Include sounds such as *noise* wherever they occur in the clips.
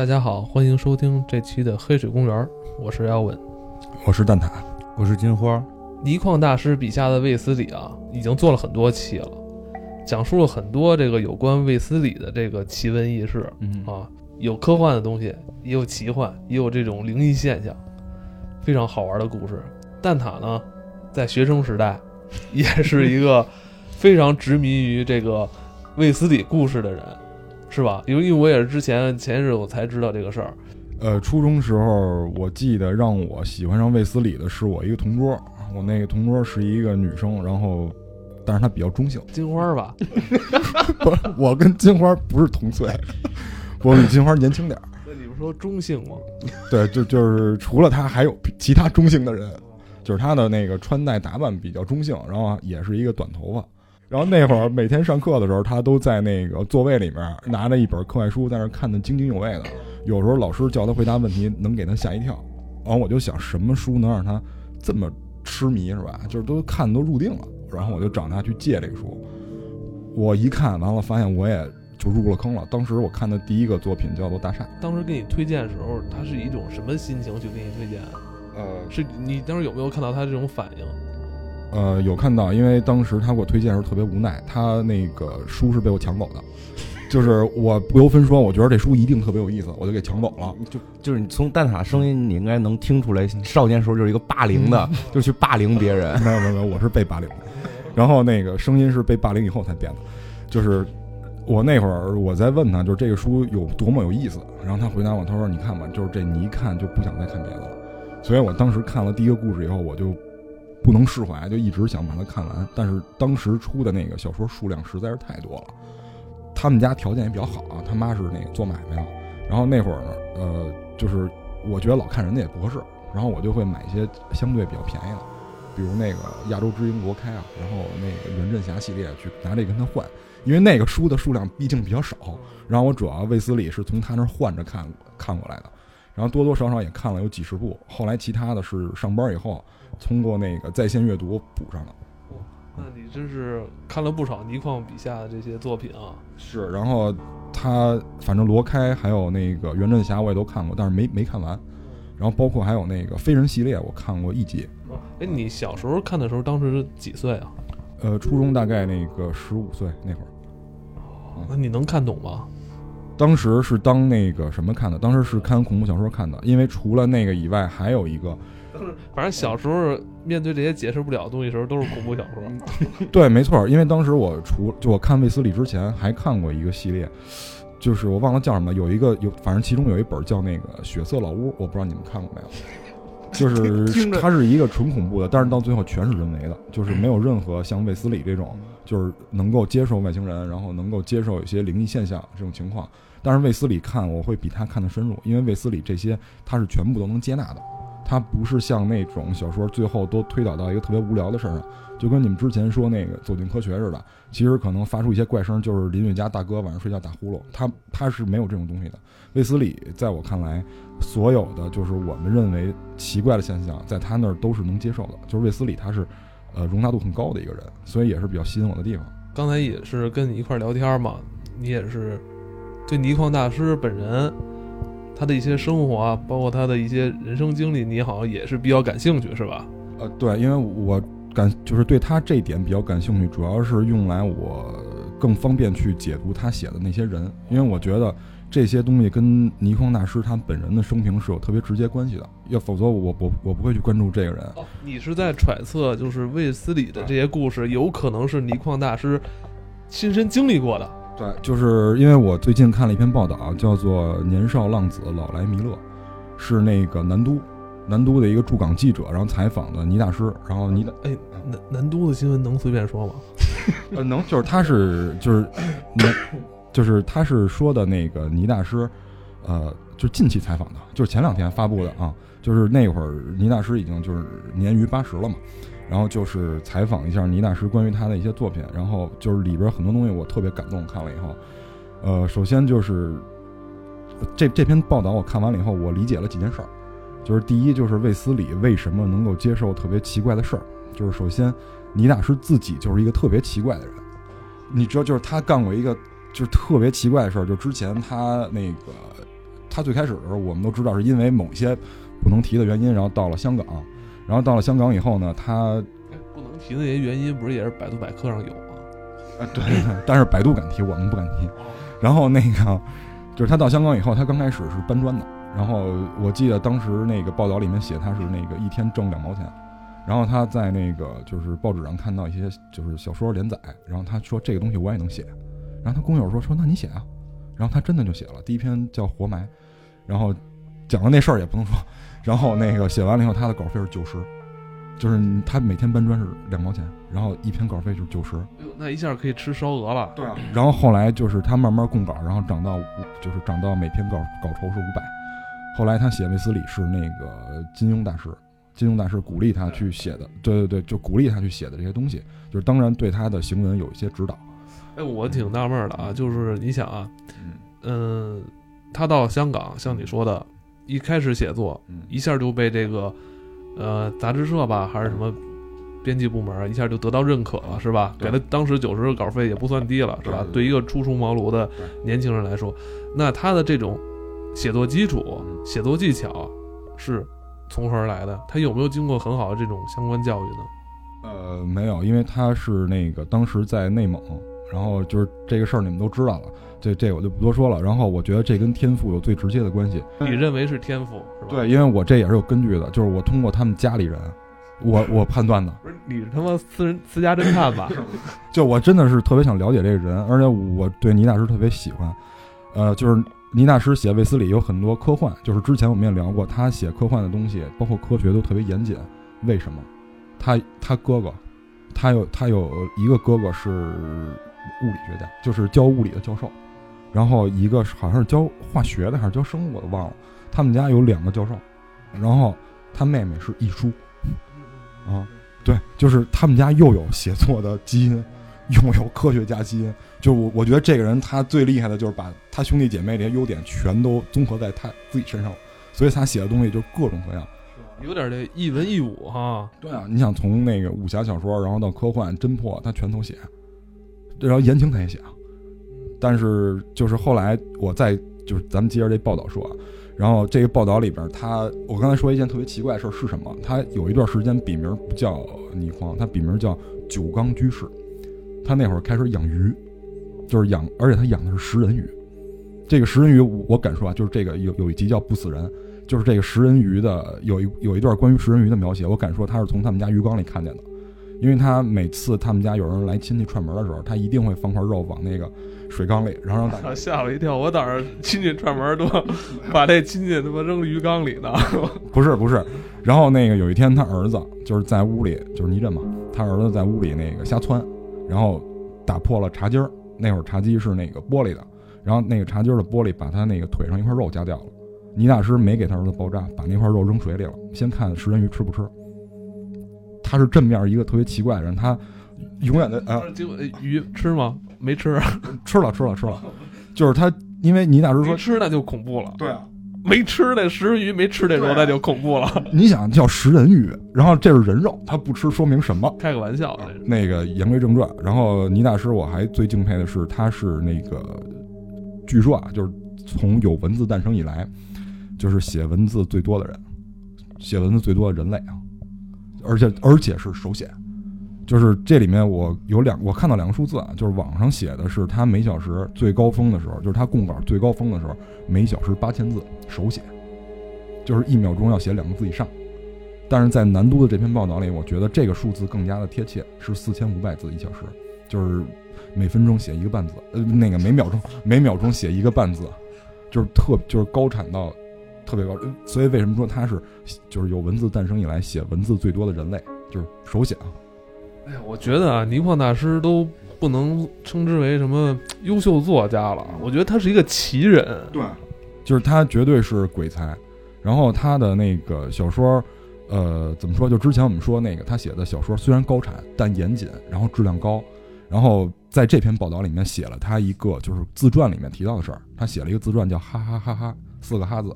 大家好，欢迎收听这期的《黑水公园》，我是姚文，我是蛋挞，我是金花。倪匡大师笔下的卫斯理啊，已经做了很多期了，讲述了很多这个有关卫斯理的这个奇闻异事，嗯啊，有科幻的东西，也有奇幻，也有这种灵异现象，非常好玩的故事。蛋挞呢，在学生时代 *laughs* 也是一个非常执迷于这个卫斯理故事的人。是吧？因为因为我也是之前前日我才知道这个事儿。呃，初中时候我记得让我喜欢上卫斯理的是我一个同桌，我那个同桌是一个女生，然后，但是她比较中性。金花吧？*laughs* 不，我跟金花不是同岁，我比金花年轻点儿。那你不说中性吗？对，就就是除了她还有其他中性的人，就是她的那个穿戴打扮比较中性，然后也是一个短头发。然后那会儿每天上课的时候，他都在那个座位里面拿着一本课外书，在那看得津津有味的。有时候老师叫他回答问题，能给他吓一跳。然后我就想，什么书能让他这么痴迷，是吧？就是都看都入定了。然后我就找他去借这个书。我一看完了，发现我也就入了坑了。当时我看的第一个作品叫做《大厦》。当时给你推荐的时候，他是一种什么心情去给你推荐？呃，是你当时有没有看到他这种反应？呃，有看到，因为当时他给我推荐的时候特别无奈，他那个书是被我抢走的，就是我不由分说，我觉得这书一定特别有意思，我就给抢走了。就就是你从蛋挞声音，你应该能听出来，少年时候就是一个霸凌的，*laughs* 就去霸凌别人。没有没有没有，我是被霸凌的，然后那个声音是被霸凌以后才变的，就是我那会儿我在问他，就是这个书有多么有意思，然后他回答我，他说你看吧，就是这你一看就不想再看别的了，所以我当时看了第一个故事以后，我就。不能释怀，就一直想把它看完。但是当时出的那个小说数量实在是太多了。他们家条件也比较好啊，他妈是那个做买卖的。然后那会儿呢，呃，就是我觉得老看人家也不合适，然后我就会买一些相对比较便宜的，比如那个《亚洲之鹰》罗开啊，然后那个《袁振侠》系列去拿这跟他换，因为那个书的数量毕竟比较少。然后我主要卫斯理是从他那儿换着看看过来的，然后多多少少也看了有几十部。后来其他的是上班以后。通过那个在线阅读补上了，那你真是看了不少倪匡笔下的这些作品啊。是，然后他反正罗开还有那个袁振霞我也都看过，但是没没看完。然后包括还有那个飞人系列，我看过一集。哎，你小时候看的时候，当时几岁啊？呃，初中大概那个十五岁那会儿。哦，那你能看懂吗？当时是当那个什么看的？当时是看恐怖小说看的，因为除了那个以外，还有一个。*laughs* 反正小时候面对这些解释不了的东西的时候，都是恐怖小说。*laughs* 对，没错，因为当时我除就我看卫斯理之前，还看过一个系列，就是我忘了叫什么，有一个有，反正其中有一本叫那个《血色老屋》，我不知道你们看过没有。*laughs* 就是它是一个纯恐怖的，但是到最后全是人为的，就是没有任何像卫斯理这种，就是能够接受外星人，然后能够接受一些灵异现象这种情况。但是卫斯理看我会比他看的深入，因为卫斯理这些他是全部都能接纳的。他不是像那种小说最后都推导到一个特别无聊的事儿上，就跟你们之前说那个走进科学似的。其实可能发出一些怪声，就是邻居家大哥晚上睡觉打呼噜。他他是没有这种东西的。卫斯理在我看来，所有的就是我们认为奇怪的现象，在他那儿都是能接受的。就是卫斯理他是，呃，容纳度很高的一个人，所以也是比较吸引我的地方。刚才也是跟你一块儿聊天嘛，你也是对倪匡大师本人。他的一些生活啊，包括他的一些人生经历，你好像也是比较感兴趣，是吧？呃，对，因为我感就是对他这一点比较感兴趣，主要是用来我更方便去解读他写的那些人，因为我觉得这些东西跟倪匡大师他本人的生平是有特别直接关系的，要否则我我我不会去关注这个人。你是在揣测，就是卫斯理的这些故事，有可能是倪匡大师亲身经历过的。对，就是因为我最近看了一篇报道，叫做《年少浪子老来弥勒》，是那个南都，南都的一个驻港记者，然后采访的倪大师，然后倪大，哎，南南都的新闻能随便说吗？*laughs* 呃，能，就是他是就是南，就是他是说的那个倪大师，呃，就是近期采访的，就是前两天发布的啊，就是那会儿倪大师已经就是年逾八十了嘛。然后就是采访一下倪大师关于他的一些作品，然后就是里边很多东西我特别感动，看了以后，呃，首先就是这这篇报道我看完了以后，我理解了几件事儿，就是第一就是卫斯理为什么能够接受特别奇怪的事儿，就是首先倪大师自己就是一个特别奇怪的人，你知道，就是他干过一个就是特别奇怪的事儿，就之前他那个。他最开始的时候，我们都知道是因为某些不能提的原因，然后到了香港，然后到了香港以后呢，他哎不能提那些原因，不是也是百度百科上有吗？啊对，*laughs* 但是百度敢提，我们不敢提。然后那个就是他到香港以后，他刚开始是搬砖的，然后我记得当时那个报道里面写他是那个一天挣两毛钱。然后他在那个就是报纸上看到一些就是小说连载，然后他说这个东西我也能写，然后他工友说说那你写啊，然后他真的就写了第一篇叫《活埋》，然后讲的那事儿也不能说，然后那个写完了以后他的稿费是九十，就是他每天搬砖是两毛钱，然后一篇稿费就是九十，哎呦，那一下可以吃烧鹅了。对啊，然后后来就是他慢慢供稿，然后涨到五就是涨到每篇稿稿酬是五百，后来他写卫斯理是那个金庸大师。金庸大师鼓励他去写的，对对对，就鼓励他去写的这些东西，就是当然对他的行文有一些指导。哎，我挺纳闷的啊，就是你想啊，嗯，他到香港，像你说的，一开始写作，嗯一下就被这个呃杂志社吧，还是什么编辑部门，一下就得到认可了，是吧？给对他当时九十个稿费也不算低了，是吧？对一个初出茅庐的年轻人来说，那他的这种写作基础、嗯写作技巧是从何而来的？他有没有经过很好的这种相关教育呢？呃，没有，因为他是那个当时在内蒙，然后就是这个事儿你们都知道了，这这我就不多说了。然后我觉得这跟天赋有最直接的关系。你认为是天赋是吧？对，因为我这也是有根据的，就是我通过他们家里人，我 *laughs* 我判断的，不是你是他妈私人私家侦探吧？*laughs* 就我真的是特别想了解这个人，而且我对倪大师特别喜欢。呃，就是倪大师写卫斯理有很多科幻，就是之前我们也聊过，他写科幻的东西，包括科学都特别严谨。为什么？他他哥哥，他有他有一个哥哥是物理学家，就是教物理的教授，然后一个是好像是教化学的还是教生物，我都忘了。他们家有两个教授，然后他妹妹是艺术，啊，对，就是他们家又有写作的基因，又有科学家基因。就我我觉得这个人他最厉害的就是把他兄弟姐妹这些优点全都综合在他自己身上了，所以他写的东西就各种各样。有点这一文一武哈。对啊，你想从那个武侠小说，然后到科幻、侦破，他全都写。然后言情他也写啊，但是就是后来我再就是咱们接着这报道说啊，然后这个报道里边他，我刚才说一件特别奇怪的事儿是什么？他有一段时间笔名不叫倪匡，他笔名叫九缸居士。他那会儿开始养鱼，就是养，而且他养的是食人鱼。这个食人鱼，我敢说啊，就是这个有有一集叫《不死人》，就是这个食人鱼的有一有一段关于食人鱼的描写，我敢说他是从他们家鱼缸里看见的，因为他每次他们家有人来亲戚串门的时候，他一定会放块肉往那个水缸里，然后让大家 *laughs* 吓我一跳！我当时亲戚串门都 *laughs* 把这亲戚他妈扔鱼缸里呢。*laughs* 不是不是，然后那个有一天他儿子就是在屋里，就是倪震嘛，他儿子在屋里那个瞎窜，然后打破了茶几儿，那会儿茶几是那个玻璃的，然后那个茶几儿的玻璃把他那个腿上一块肉夹掉了。倪大师没给他儿子包扎，把那块肉扔水里了，先看食人鱼吃不吃。他是正面一个特别奇怪的人，他永远的啊结果呃鱼吃吗？没吃，吃了吃了吃了，*laughs* 就是他，因为倪大师说，吃那就恐怖了。对啊，没吃那食人鱼没吃那肉对啊那就恐怖了。你想叫食人鱼，然后这是人肉，他不吃说明什么？开个玩笑，那个言归正传，然后倪大师我还最敬佩的是，他是那个，据说啊，就是从有文字诞生以来，就是写文字最多的人，写文字最多的人类啊，而且而且是手写，就是这里面我有两，我看到两个数字啊，就是网上写的是他每小时最高峰的时候，就是他供稿最高峰的时候，每小时八千字手写，就是一秒钟要写两个字以上。但是在南都的这篇报道里，我觉得这个数字更加的贴切，是四千五百字一小时，就是每分钟写一个半字，呃，那个每秒钟每秒钟写一个半字，就是特就是高产到特别高。呃所以为什么说他是就是有文字诞生以来写文字最多的人类，就是手写啊。哎呀，我觉得啊，倪匡大师都不能称之为什么优秀作家了，我觉得他是一个奇人。对，就是他绝对是鬼才。然后他的那个小说，呃，怎么说？就之前我们说那个他写的小说虽然高产，但严谨，然后质量高。然后在这篇报道里面写了他一个就是自传里面提到的事儿，他写了一个自传叫哈哈哈哈四个哈字。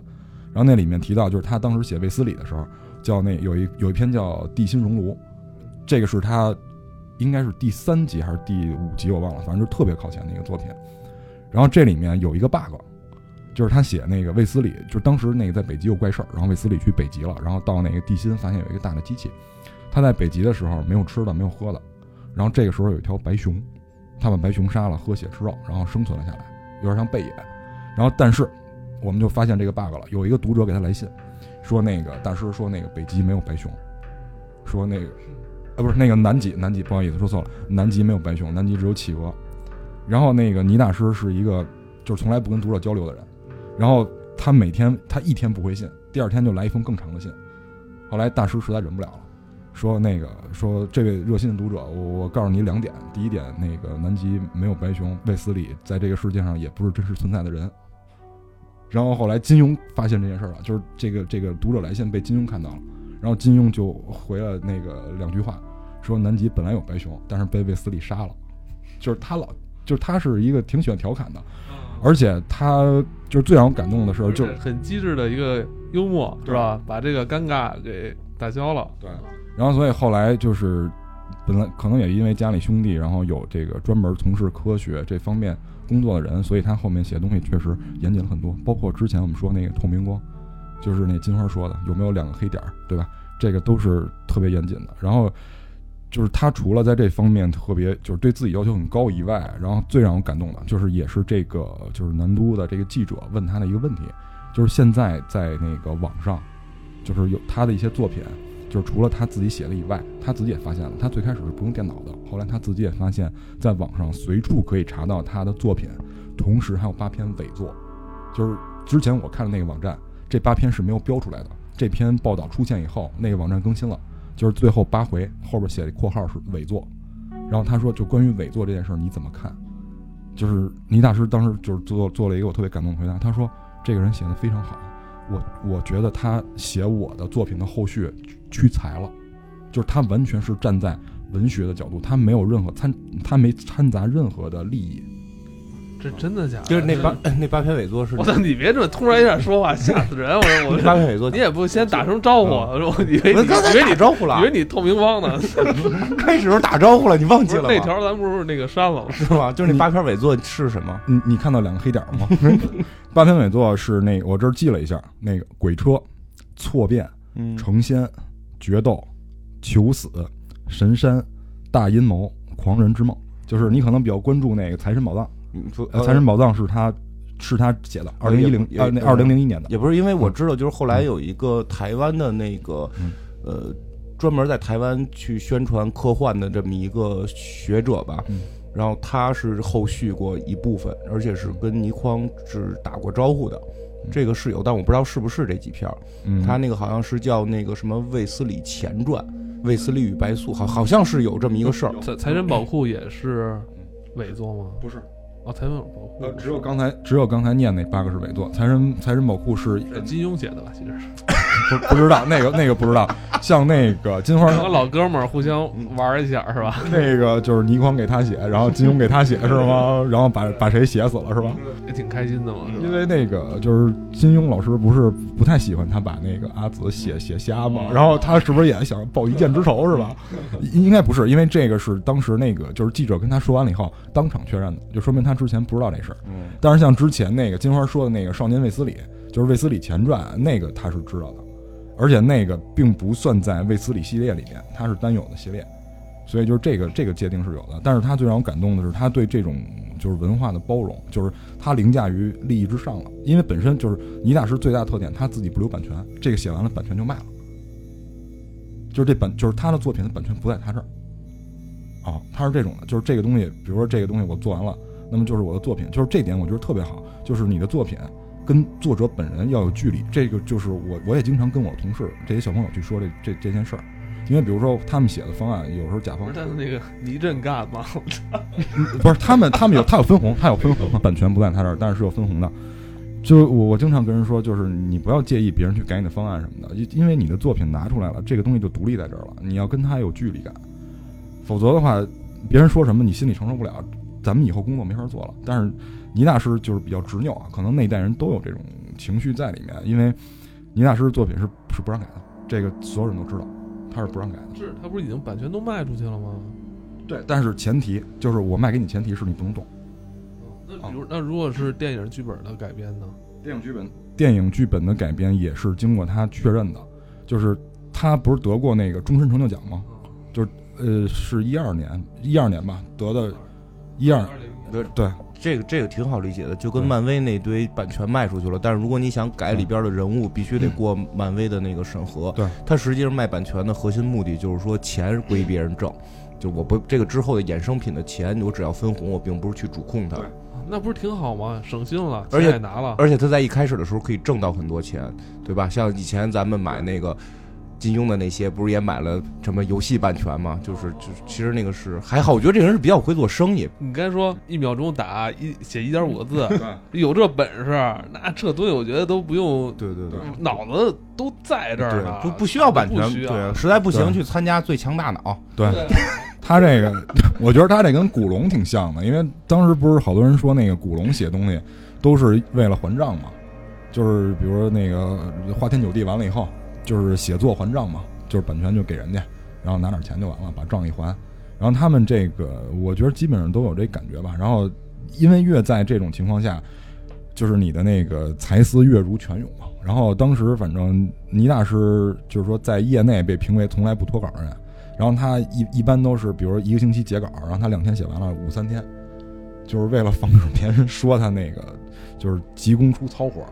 然后那里面提到，就是他当时写卫斯理的时候，叫那有一有一篇叫《地心熔炉》，这个是他应该是第三集还是第五集我忘了，反正就特别靠前的一个作品。然后这里面有一个 bug，就是他写那个卫斯理，就是当时那个在北极有怪事儿，然后卫斯理去北极了，然后到那个地心发现有一个大的机器，他在北极的时候没有吃的，没有喝的，然后这个时候有一条白熊，他把白熊杀了，喝血吃肉，然后生存了下来，有点像贝爷。然后但是我们就发现这个 bug 了，有一个读者给他来信，说那个大师说那个北极没有白熊，说那个啊不是那个南极南极不好意思说错了，南极没有白熊，南极只有企鹅。然后那个倪大师是一个就是从来不跟读者交流的人，然后他每天他一天不回信，第二天就来一封更长的信。后来大师实在忍不了了，说那个说这位热心的读者，我我告诉你两点，第一点，那个南极没有白熊，卫斯理在这个世界上也不是真实存在的人。然后后来金庸发现这件事儿了，就是这个这个读者来信被金庸看到了，然后金庸就回了那个两句话，说南极本来有白熊，但是被卫斯理杀了，就是他老就是他是一个挺喜欢调侃的，而且他就是最让我感动的是，就很机智的一个幽默，是吧？把这个尴尬给打消了。对，然后所以后来就是本来可能也因为家里兄弟，然后有这个专门从事科学这方面工作的人，所以他后面写的东西确实严谨了很多。包括之前我们说那个透明光，就是那金花说的有没有两个黑点儿，对吧？这个都是特别严谨的。然后就是他除了在这方面特别就是对自己要求很高以外，然后最让我感动的就是也是这个就是南都的这个记者问他的一个问题，就是现在在那个网上，就是有他的一些作品。就是除了他自己写的以外，他自己也发现了，他最开始是不用电脑的，后来他自己也发现，在网上随处可以查到他的作品，同时还有八篇伪作。就是之前我看的那个网站，这八篇是没有标出来的。这篇报道出现以后，那个网站更新了，就是最后八回后边写的括号是伪作。然后他说，就关于伪作这件事儿你怎么看？就是倪大师当时就是做做了一个我特别感动的回答，他说这个人写的非常好，我我觉得他写我的作品的后续。屈才了，就是他完全是站在文学的角度，他没有任何参，他没掺杂任何的利益。这真的假的？就是那八 *coughs* 那八篇伪作是？我操！你别这么突然一下说话，吓死人！我说 *laughs* 我八篇伪作，你也不先打声招呼，我以为我刚才打招呼了，以为你透明光呢。*laughs* 开始时候打招呼了，你忘记了那条咱不是那个删了是吧？就是那八篇伪作是什么？你你看到两个黑点吗？*laughs* 八篇伪作是那我这儿记了一下，那个鬼车、错变、成仙。决斗、求死、神山、大阴谋、狂人之梦，就是你可能比较关注那个财神宝藏。财神宝藏是他是他写的，二零一零二那二零零一年的。也不是因为我知道，就是后来有一个台湾的那个呃，专门在台湾去宣传科幻的这么一个学者吧。然后他是后续过一部分，而且是跟倪匡是打过招呼的。这个是有，但我不知道是不是这几篇他那个好像是叫那个什么《卫斯理前传》，《卫斯理与白素》，好好像是有这么一个事儿。财财神宝库也是伪作吗？不是，哦，财神呃，只有刚才只有刚才念那八个是伪作。财神财神宝库是金庸写的吧？其实是。*laughs* 不不知道那个那个不知道，像那个金花和老哥们儿互相玩一下是吧？*laughs* 那个就是倪匡给他写，然后金庸给他写是吗？然后把把谁写死了是吧？也挺开心的嘛。因为那个就是金庸老师不是不太喜欢他把那个阿紫写写瞎嘛，然后他是不是也想报一箭之仇是吧？应该不是，因为这个是当时那个就是记者跟他说完了以后当场确认的，就说明他之前不知道这事儿。嗯。但是像之前那个金花说的那个《少年卫斯理》，就是《卫斯理前传》，那个他是知道的。而且那个并不算在卫斯理系列里面，它是单有的系列，所以就是这个这个界定是有的。但是他最让我感动的是，他对这种就是文化的包容，就是他凌驾于利益之上了。因为本身就是倪大师最大的特点，他自己不留版权，这个写完了版权就卖了，就是这本就是他的作品的版权不在他这儿。啊，他是这种的，就是这个东西，比如说这个东西我做完了，那么就是我的作品，就是这点我觉得特别好，就是你的作品。跟作者本人要有距离，这个就是我，我也经常跟我同事这些小朋友去说这这这件事儿，因为比如说他们写的方案，有时候甲方，但是那个倪震干吗？*laughs* 不是他们，他们有他有分红，他有分红，版权不在他这儿，但是是有分红的。就我我经常跟人说，就是你不要介意别人去改你的方案什么的，因因为你的作品拿出来了，这个东西就独立在这儿了，你要跟他有距离感，否则的话，别人说什么你心里承受不了，咱们以后工作没法做了。但是。倪大师就是比较执拗啊，可能那一代人都有这种情绪在里面，因为倪大师的作品是是不让改的，这个所有人都知道，他是不让改的。是他不是已经版权都卖出去了吗？对，但是前提就是我卖给你，前提是你不能动。那比如那如果是电影剧本的改编呢？电影剧本，电影剧本的改编也是经过他确认的，就是他不是得过那个终身成就奖吗？就是呃，是一二年，一二年吧得的，一二对对，这个这个挺好理解的，就跟漫威那堆版权卖出去了，但是如果你想改里边的人物，必须得过漫威的那个审核。对，它实际上卖版权的核心目的就是说钱归别人挣，就我不这个之后的衍生品的钱，我只要分红，我并不是去主控它。对那不是挺好吗？省心了，而且钱也拿了，而且他在一开始的时候可以挣到很多钱，对吧？像以前咱们买那个金庸的那些，不是也买了什么游戏版权吗？就是就其实那个是还好，我觉得这个人是比较会做生意。你该说一秒钟打一写一点五个字，*laughs* 有这本事，那这东西我觉得都不用，对对对。脑子都在这儿呢，对，不不需要版权，不需要对，实在不行去参加最强大脑。对对他这个，*laughs* 我觉得他这跟古龙挺像的，因为当时不是好多人说那个古龙写东西都是为了还账嘛，就是比如说那个花天酒地完了以后，就是写作还账嘛，就是版权就给人家，然后拿点钱就完了，把账一还。然后他们这个，我觉得基本上都有这感觉吧。然后，因为越在这种情况下，就是你的那个才思越如泉涌嘛。然后当时反正倪大师就是说在业内被评为从来不脱稿的人，然后他一一般都是比如一个星期截稿，然后他两天写完了，五三天，就是为了防止别人说他那个就是急功出糙活。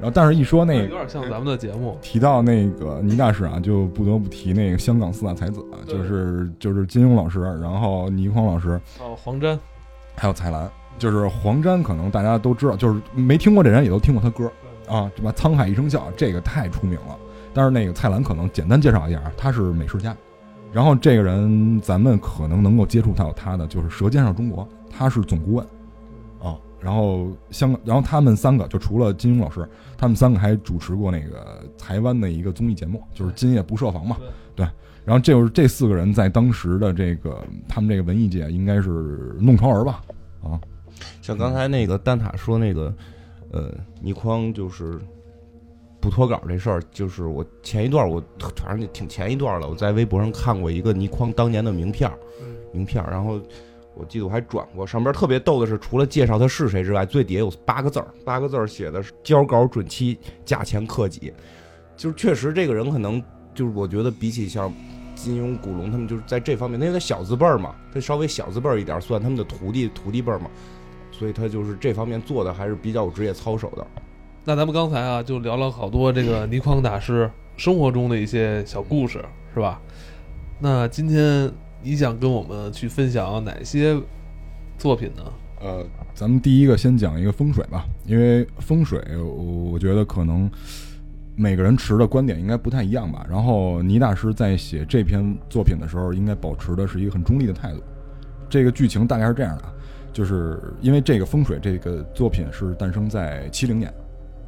然后但是一说那个有点像咱们的节目，提到那个倪大师啊，就不得不提那个香港四大才子啊，就是就是金庸老师，然后倪匡老师，哦，黄沾，还有蔡澜。就是黄沾，可能大家都知道，就是没听过这人也都听过他歌啊，什么《沧海一声笑》，这个太出名了。但是那个蔡澜可能简单介绍一下，他是美食家。然后这个人咱们可能能够接触到他的，就是《舌尖上中国》，他是总顾问啊。然后香港，然后他们三个就除了金庸老师，他们三个还主持过那个台湾的一个综艺节目，就是《今夜不设防》嘛。对。然后这就是这四个人在当时的这个他们这个文艺界应该是弄潮儿吧啊。像刚才那个蛋挞说那个，呃，倪匡就是不脱稿这事儿，就是我前一段我反正挺前一段了，我在微博上看过一个倪匡当年的名片儿，嗯名片儿，然后我记得我还转过，上边特别逗的是，除了介绍他是谁之外，最底下有八个字儿，八个字儿写的是交稿准期，价钱克己，就是确实这个人可能就是我觉得比起像。金庸、古龙他们就是在这方面，因为他小字辈儿嘛，他稍微小字辈儿一点，算他们的徒弟徒弟辈儿嘛，所以他就是这方面做的还是比较有职业操守的。那咱们刚才啊，就聊了好多这个倪匡大师生活中的一些小故事，是吧？那今天你想跟我们去分享哪些作品呢？呃，咱们第一个先讲一个风水吧，因为风水，我觉得可能每个人持的观点应该不太一样吧。然后倪大师在写这篇作品的时候，应该保持的是一个很中立的态度。这个剧情大概是这样的，就是因为这个风水这个作品是诞生在七零年，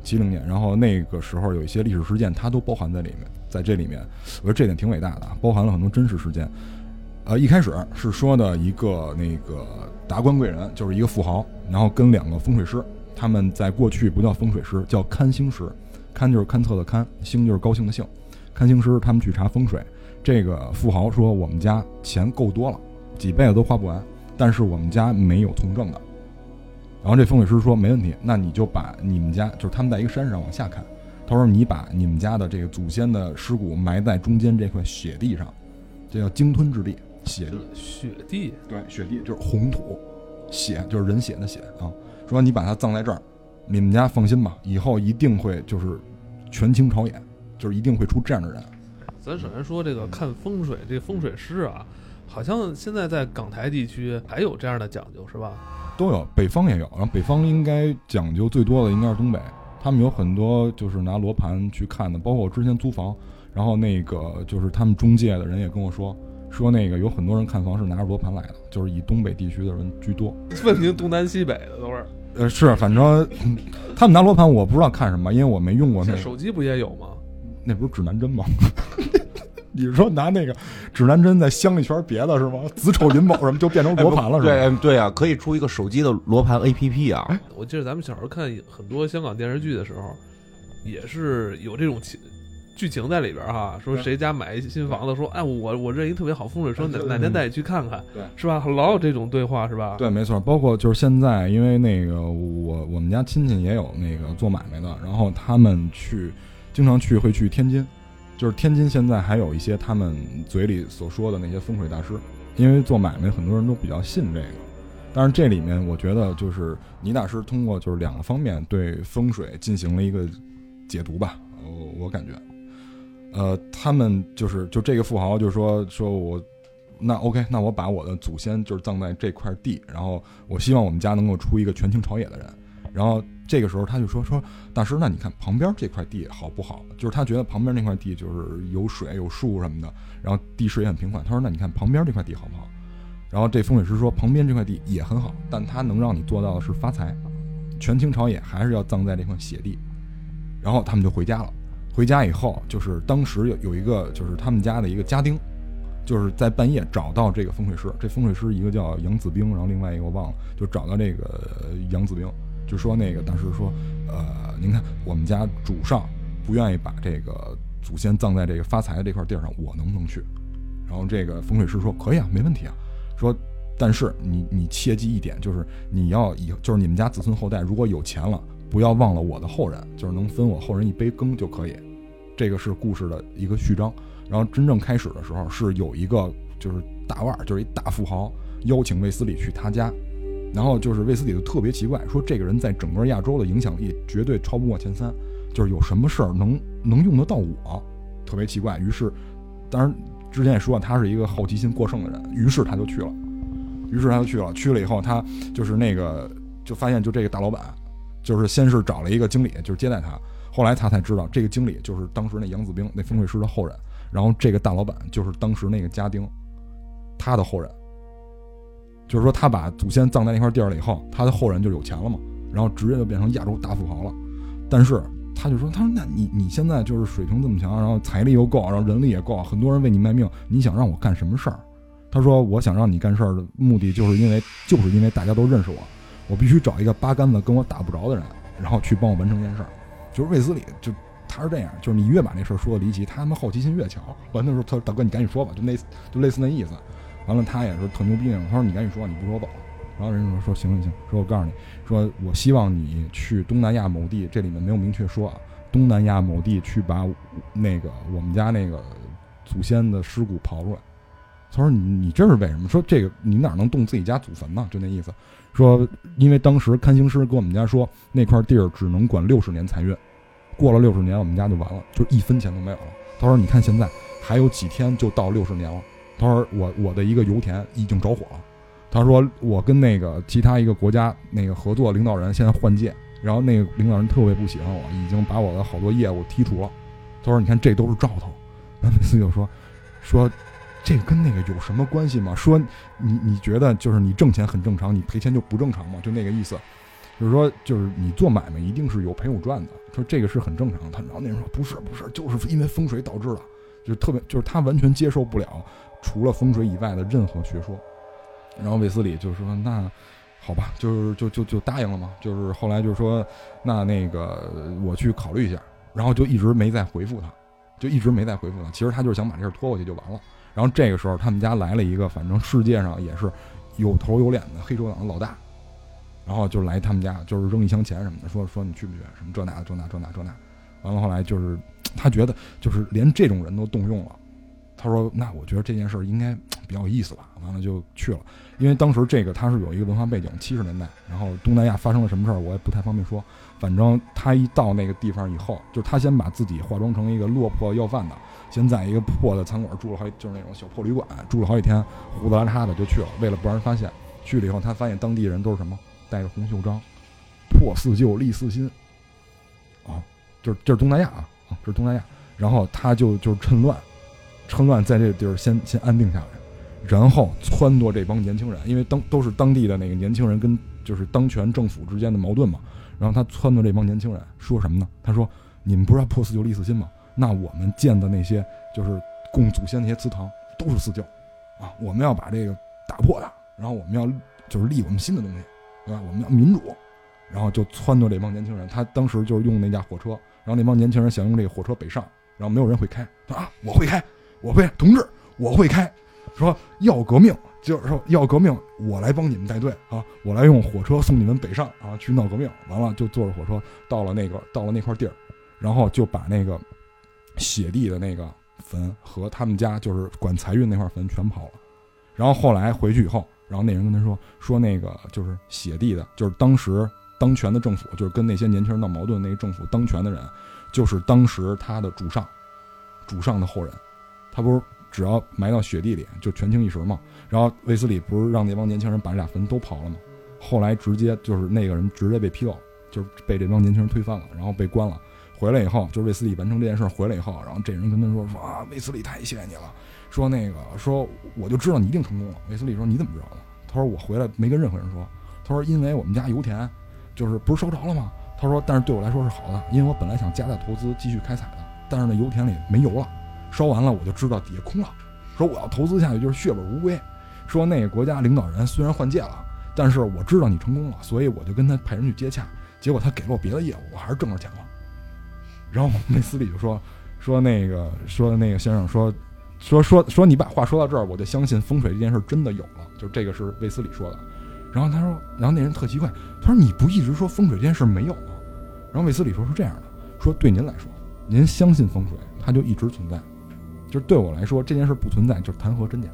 七零年，然后那个时候有一些历史事件，它都包含在里面，在这里面，我觉得这点挺伟大的，包含了很多真实事件。呃，一开始是说的一个那个达官贵人，就是一个富豪，然后跟两个风水师，他们在过去不叫风水师，叫看星师，看就是勘测的勘，星就是高兴的兴，看星师他们去查风水。这个富豪说我们家钱够多了，几辈子都花不完，但是我们家没有从政的。然后这风水师说没问题，那你就把你们家就是他们在一个山上往下看，他说你把你们家的这个祖先的尸骨埋在中间这块雪地上，这叫鲸吞之地。血地，雪地，对，血地就是红土，血就是人血的血啊。说你把它葬在这儿，你们家放心吧，以后一定会就是权倾朝野，就是一定会出这样的人。咱首先说这个看风水，这个风水师啊，好像现在在港台地区还有这样的讲究，是吧？都有，北方也有，然后北方应该讲究最多的应该是东北，他们有很多就是拿罗盘去看的，包括我之前租房，然后那个就是他们中介的人也跟我说。说那个有很多人看房是拿着罗盘来的，就是以东北地区的人居多。问您东南西北的都是。呃，是，反正 *laughs* 他们拿罗盘，我不知道看什么，因为我没用过那个。手机不也有吗？那不是指南针吗？*laughs* 你是说拿那个指南针再镶一圈别的是吗？子丑寅卯什么就变成罗盘了是吧？对对啊，可以出一个手机的罗盘 APP 啊。我记得咱们小时候看很多香港电视剧的时候，也是有这种情剧情在里边哈，说谁家买一新房子，说哎我我认一特别好风水，说哪哪天带你去看看，对，是吧？老有这种对话是吧？对，没错，包括就是现在，因为那个我我们家亲戚也有那个做买卖的，然后他们去经常去会去天津，就是天津现在还有一些他们嘴里所说的那些风水大师，因为做买卖很多人都比较信这个。但是这里面，我觉得就是倪大师通过就是两个方面对风水进行了一个解读吧。我我感觉，呃，他们就是就这个富豪就说说我那 OK，那我把我的祖先就是葬在这块地，然后我希望我们家能够出一个权倾朝野的人。然后这个时候他就说说大师，那你看旁边这块地好不好？就是他觉得旁边那块地就是有水有树什么的，然后地势也很平缓。他说那你看旁边这块地好不好？然后这风水师说，旁边这块地也很好，但他能让你做到的是发财，权倾朝野还是要葬在这块血地。然后他们就回家了。回家以后，就是当时有有一个，就是他们家的一个家丁，就是在半夜找到这个风水师。这风水师一个叫杨子兵，然后另外一个我忘了，就找到这个杨子兵，就说那个当时说，呃，您看我们家主上不愿意把这个祖先葬在这个发财的这块地上，我能不能去？然后这个风水师说可以啊，没问题啊。说，但是你你切记一点，就是你要以就是你们家子孙后代如果有钱了，不要忘了我的后人，就是能分我后人一杯羹就可以。这个是故事的一个序章。然后真正开始的时候是有一个就是大腕儿，就是一大富豪邀请卫斯理去他家，然后就是卫斯理就特别奇怪，说这个人在整个亚洲的影响力绝对超不过前三，就是有什么事儿能能用得到我，特别奇怪。于是，当然。之前也说他是一个好奇心过剩的人，于是他就去了，于是他就去了。去了以后，他就是那个就发现，就这个大老板，就是先是找了一个经理，就是接待他。后来他才知道，这个经理就是当时那杨子兵那风水师的后人。然后这个大老板就是当时那个家丁，他的后人。就是说，他把祖先葬在那块地儿了以后，他的后人就有钱了嘛，然后直接就变成亚洲大富豪了。但是。他就说：“他说，那你你现在就是水平这么强，然后财力又够，然后人力也够，很多人为你卖命，你想让我干什么事儿？”他说：“我想让你干事儿的目的，就是因为就是因为大家都认识我，我必须找一个八竿子跟我打不着的人，然后去帮我完成一件事儿。就是卫斯理，就他是这样，就是你越把那事儿说的离奇，他他妈好奇心越强。完的时候，他说：‘大哥，你赶紧说吧，就那就类似那意思。’完了，他也是特牛逼那种。他说：‘你赶紧说，你不说我走了。’然后人家说：‘说行行行，说我告诉你。’”说，我希望你去东南亚某地，这里面没有明确说啊。东南亚某地去把那个我们家那个祖先的尸骨刨出来。他说：“你你这是为什么？说这个你哪能动自己家祖坟呢？就那意思。说因为当时看星师跟我们家说，那块地儿只能管六十年财运，过了六十年我们家就完了，就一分钱都没有了。他说：你看现在还有几天就到六十年了。他说我我的一个油田已经着火了。”他说：“我跟那个其他一个国家那个合作领导人现在换届，然后那个领导人特别不喜欢我，已经把我的好多业务剔除了。”他说：“你看，这都是兆头。”那每次就说：“说这个跟那个有什么关系吗？说你你觉得就是你挣钱很正常，你赔钱就不正常吗？就那个意思，就是说就是你做买卖一定是有赔有赚的。说这个是很正常。他然后那人说不是不是，就是因为风水导致的，就特别就是他完全接受不了除了风水以外的任何学说。”然后卫斯理就说：“那好吧，就是就就就答应了嘛。就是后来就是说，那那个我去考虑一下。然后就一直没再回复他，就一直没再回复他。其实他就是想把这事拖过去就完了。然后这个时候他们家来了一个，反正世界上也是有头有脸的黑手党的老大，然后就来他们家，就是扔一箱钱什么的，说说你去不去？什么这那这那这那这那。完了后来就是他觉得就是连这种人都动用了。”他说：“那我觉得这件事应该比较有意思吧。”完了就去了，因为当时这个他是有一个文化背景，七十年代，然后东南亚发生了什么事儿，我也不太方便说。反正他一到那个地方以后，就是他先把自己化妆成一个落魄要饭的，先在一个破的餐馆住了好，就是那种小破旅馆住了好几天，胡子拉碴的就去了，为了不让人发现。去了以后，他发现当地人都是什么，带着红袖章，破四旧立四新，啊，就是这是东南亚啊，啊，这是东南亚。然后他就就趁乱。趁乱在这地儿先先安定下来，然后撺掇这帮年轻人，因为当都是当地的那个年轻人跟就是当权政府之间的矛盾嘛。然后他撺掇这帮年轻人说什么呢？他说：“你们不是要破四旧立四新吗？那我们建的那些就是供祖先那些祠堂都是私教，啊，我们要把这个打破它，然后我们要就是立我们新的东西，对吧？我们要民主。然后就撺掇这帮年轻人，他当时就是用那架火车，然后那帮年轻人想用这个火车北上。然后没有人会开。啊，我会开，我会，同志，我会开。说要革命，就是说要革命，我来帮你们带队啊，我来用火车送你们北上啊，去闹革命。完了就坐着火车到了那个到了那块地儿，然后就把那个写地的那个坟和他们家就是管财运那块坟全刨了。然后后来回去以后，然后那人跟他说说那个就是写地的，就是当时当权的政府，就是跟那些年轻人闹矛盾那个政府当权的人，就是当时他的主上，主上的后人，他不是。只要埋到雪地里，就权倾一时嘛。然后卫斯理不是让那帮年轻人把这俩坟都刨了吗？后来直接就是那个人直接被批斗，就是被这帮年轻人推翻了，然后被关了。回来以后，就是卫斯理完成这件事回来以后，然后这人跟他说说啊，卫斯理太谢谢你了，说那个说我就知道你一定成功了。卫斯理说你怎么知道的？他说我回来没跟任何人说。他说因为我们家油田就是不是烧着了吗？他说但是对我来说是好的，因为我本来想加大投资继续开采的，但是那油田里没油了。烧完了，我就知道底下空了。说我要投资下去就是血本无归。说那个国家领导人虽然换届了，但是我知道你成功了，所以我就跟他派人去接洽。结果他给了我别的业务，我还是挣着钱了。然后梅斯里就说说那个说的那个先生说说说说你把话说到这儿，我就相信风水这件事真的有了。就这个是卫斯理说的。然后他说，然后那人特奇怪，他说你不一直说风水这件事没有吗？然后卫斯理说是这样的，说对您来说，您相信风水，它就一直存在。就是对我来说，这件事不存在，就是谈何真假，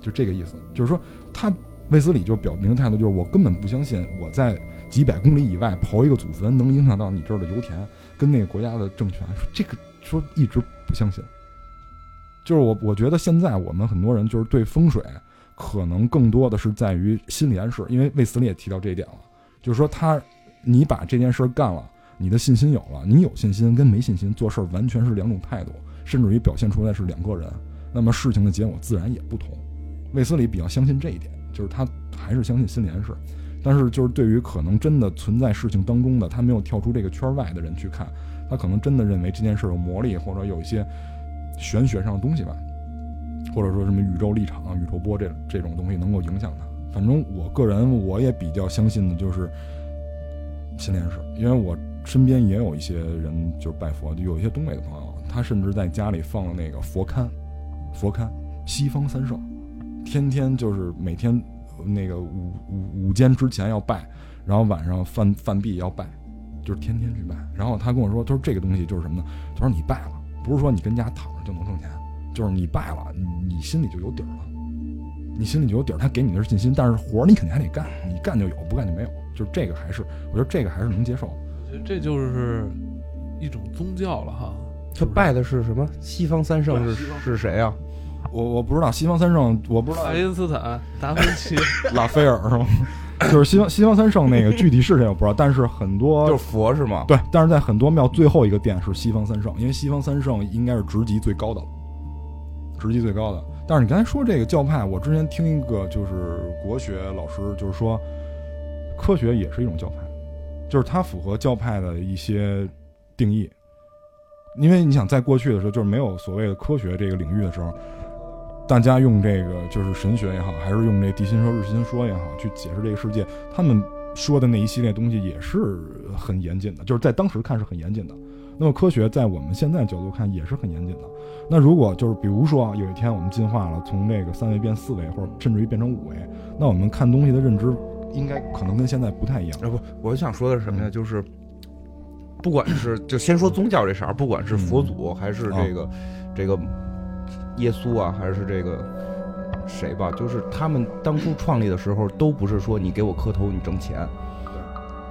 就这个意思。就是说，他卫斯理就表明态度，就是我根本不相信我在几百公里以外刨一个祖坟能影响到你这儿的油田跟那个国家的政权。说这个说一直不相信。就是我我觉得现在我们很多人就是对风水可能更多的是在于心理暗示，因为卫斯理也提到这一点了，就是说他你把这件事干了，你的信心有了，你有信心跟没信心做事完全是两种态度。甚至于表现出来是两个人，那么事情的结果自然也不同。卫斯理比较相信这一点，就是他还是相信心理暗示。但是，就是对于可能真的存在事情当中的他没有跳出这个圈外的人去看，他可能真的认为这件事有魔力，或者有一些玄学上的东西吧，或者说什么宇宙立场、宇宙波这这种东西能够影响他。反正我个人我也比较相信的就是心理暗示，因为我身边也有一些人就是拜佛，就有一些东北的朋友。他甚至在家里放了那个佛龛，佛龛，西方三圣，天天就是每天那个午午午间之前要拜，然后晚上饭饭毕要拜，就是天天去拜。然后他跟我说，他说这个东西就是什么呢？他说你拜了，不是说你跟家躺着就能挣钱，就是你拜了，你你心里就有底儿了，你心里就有底儿。他给你的是信心，但是活儿你肯定还得干，你干就有，不干就没有。就是这个还是，我觉得这个还是能接受。我觉得这就是一种宗教了哈。他拜的是什么？西方三圣是是谁啊？我我不知道西方三圣，我不知道爱因斯坦、达芬奇、*laughs* 拉斐尔是吗？就是西方西方三圣那个具体是谁我不知道，但是很多就是佛是吗？对，但是在很多庙最后一个殿是西方三圣，因为西方三圣应该是职级最高的了，职级最高的。但是你刚才说这个教派，我之前听一个就是国学老师就是说，科学也是一种教派，就是它符合教派的一些定义。因为你想，在过去的时候，就是没有所谓的科学这个领域的时候，大家用这个就是神学也好，还是用这地心说、日心说也好，去解释这个世界，他们说的那一系列东西也是很严谨的，就是在当时看是很严谨的。那么科学在我们现在角度看也是很严谨的。那如果就是比如说有一天我们进化了，从这个三维变四维，或者甚至于变成五维，那我们看东西的认知应该可能跟现在不太一样。啊不，我想说的是什么呀？就是。不管是就先说宗教这事儿，不管是佛祖还是这个这个耶稣啊，还是这个谁吧，就是他们当初创立的时候，都不是说你给我磕头你挣钱。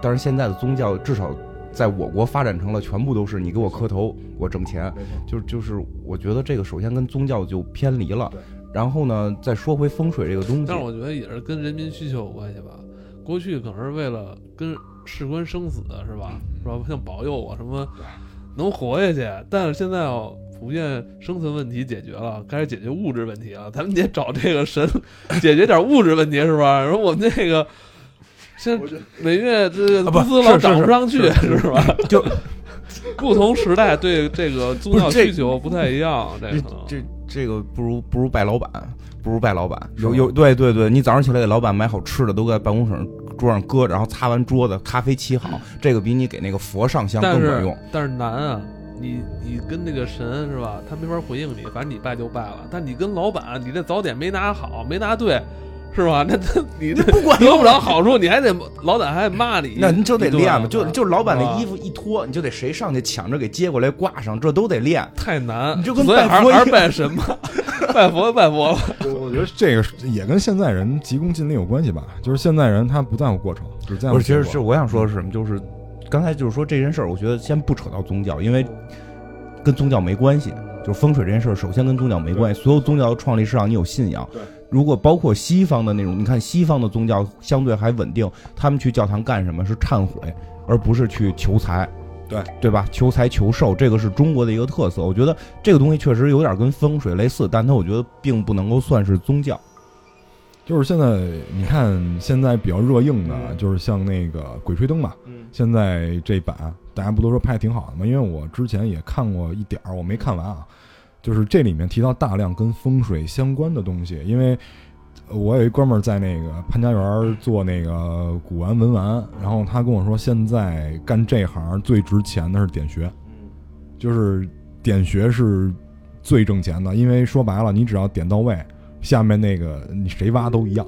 但是现在的宗教至少在我国发展成了全部都是你给我磕头我挣钱，就就是我觉得这个首先跟宗教就偏离了。然后呢，再说回风水这个东西，但是我觉得也是跟人民需求有关系吧。过去可能是为了跟。事关生死是吧？是吧？像保佑我什么能活下去？但是现在普遍生存问题解决了，开始解决物质问题了。咱们得找这个神解决点物质问题是吧？说我们这个现每月这个工资老涨不上去是吧？就 *laughs* 不同时代对这个宗教需求不太一样。这这这个不如不如拜老板，不如拜老板。有有对对对，你早上起来给老板买好吃的，都在办公室。桌上搁着，然后擦完桌子，咖啡沏好，*clears throat* 这个比你给那个佛上香更管用。但是难啊，你你跟那个神是吧？他没法回应你，反正你拜就拜了。但你跟老板，你这早点没拿好，没拿对，是吧？*laughs* 那他你这不管得不着好处，你还得老板还得骂你，那你就得练嘛，就就是老板是吧那衣服一脱，你就得谁上去抢着给接过来挂上，这都得练。太难，你就跟所以还是拜佛一样拜神吧，*laughs* 拜佛拜佛了。我觉得这个也跟现在人急功近利有关系吧。就是现在人他不在乎过程，只在乎不是，其实是我想说的是什么，就是刚才就是说这件事儿，我觉得先不扯到宗教，因为跟宗教没关系。就是风水这件事儿，首先跟宗教没关系。所有宗教的创立是让你有信仰。对，如果包括西方的那种，你看西方的宗教相对还稳定，他们去教堂干什么？是忏悔，而不是去求财。对对吧？求财求寿，这个是中国的一个特色。我觉得这个东西确实有点跟风水类似，但它我觉得并不能够算是宗教。就是现在你看现在比较热映的，就是像那个《鬼吹灯》嘛，嗯现在这版大家不都说拍的挺好的吗？因为我之前也看过一点儿，我没看完啊。就是这里面提到大量跟风水相关的东西，因为我有一哥们儿在那个潘家园做那个古玩文玩，然后他跟我说，现在干这行最值钱的是点穴，就是点穴是最挣钱的，因为说白了，你只要点到位，下面那个你谁挖都一样。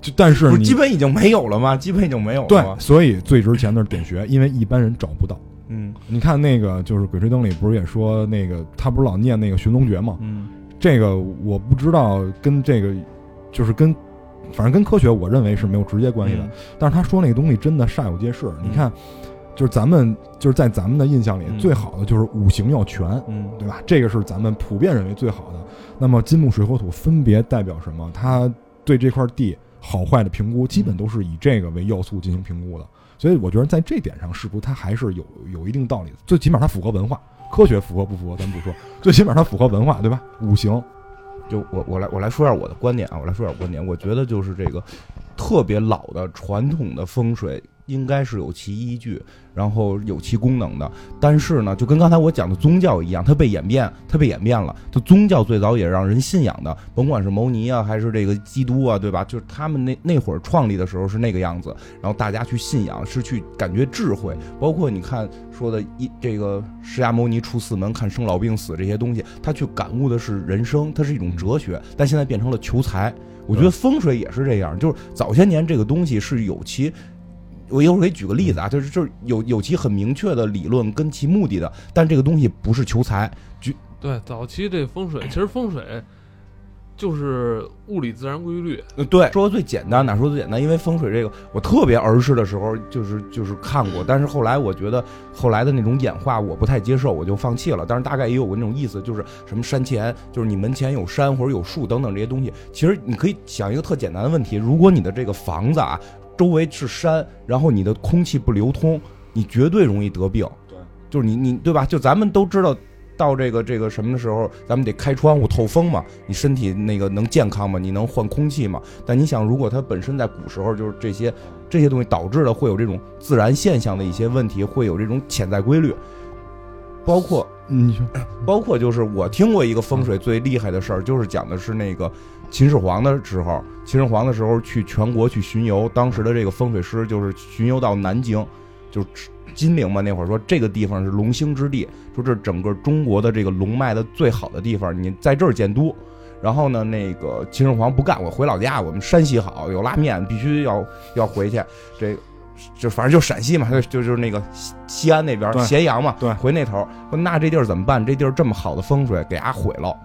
就但是你基本已经没有了吗？基本已经没有了对，？所以最值钱的是点穴，因为一般人找不到。嗯你看那个就是《鬼吹灯》里不是也说那个他不是老念那个寻龙诀吗？嗯这个我不知道跟这个就是跟反正跟科学我认为是没有直接关系的，嗯但是他说那个东西真的煞有介事。你看，就是咱们就是在咱们的印象里嗯最好的就是五行要全，嗯对吧？这个是咱们普遍认为最好的。那么金木水火土分别代表什么？它对这块地好坏的评估，基本都是以这个为要素进行评估的。所以我觉得在这点上，是不是它还是有有一定道理的？最起码它符合文化，科学符合不符合咱不说，最起码它符合文化，对吧？五行，就我我来我来说一下我的观点啊，我来说点观点。我觉得就是这个特别老的传统的风水应该是有其依据，然后有其功能的。但是呢，就跟刚才我讲的宗教一样，它被演变，它被演变了。它宗教最早也让人信仰的，甭管是牟尼啊，还是这个基督啊，对吧？就是他们那那会儿创立的时候是那个样子，然后大家去信仰，是去感觉智慧。包括你看说的一这个释迦牟尼出四门，看生老病死这些东西，他去感悟的是人生，它是一种哲学，但现在变成了求财。我觉得风水也是这样，就是早些年这个东西是有其，我一会儿给你举个例子啊，就是就是有有其很明确的理论跟其目的的，但这个东西不是求财，举对，早期这风水，其实风水就是物理自然规律。呃，对，说最简单哪，说最简单，因为风水这个，我特别儿时的时候就是就是看过，但是后来我觉得后来的那种演化我不太接受，我就放弃了。但是大概也有过那种意思，就是什么山前，就是你门前有山或者有树等等这些东西。其实你可以想一个特简单的问题：如果你的这个房子啊周围是山，然后你的空气不流通，你绝对容易得病。对，就是你你对吧？就咱们都知道。到这个这个什么的时候，咱们得开窗户透风嘛，你身体那个能健康吗？你能换空气吗？但你想，如果它本身在古时候就是这些这些东西导致的会有这种自然现象的一些问题，会有这种潜在规律，包括嗯你说包括就是我听过一个风水最厉害的事儿，就是讲的是那个秦始皇的时候，秦始皇的时候去全国去巡游，当时的这个风水师就是巡游到南京，就是金陵嘛，那会儿说这个地方是龙兴之地，说这整个中国的这个龙脉的最好的地方，你在这儿建都。然后呢，那个秦始皇不干，我回老家，我们山西好，有拉面，必须要要回去。这就反正就陕西嘛，就就就是那个西 *laughs* 西安那边咸阳嘛，对回那头。说 *laughs* 那这地儿怎么办？这地儿这么好的风水，给它毁了。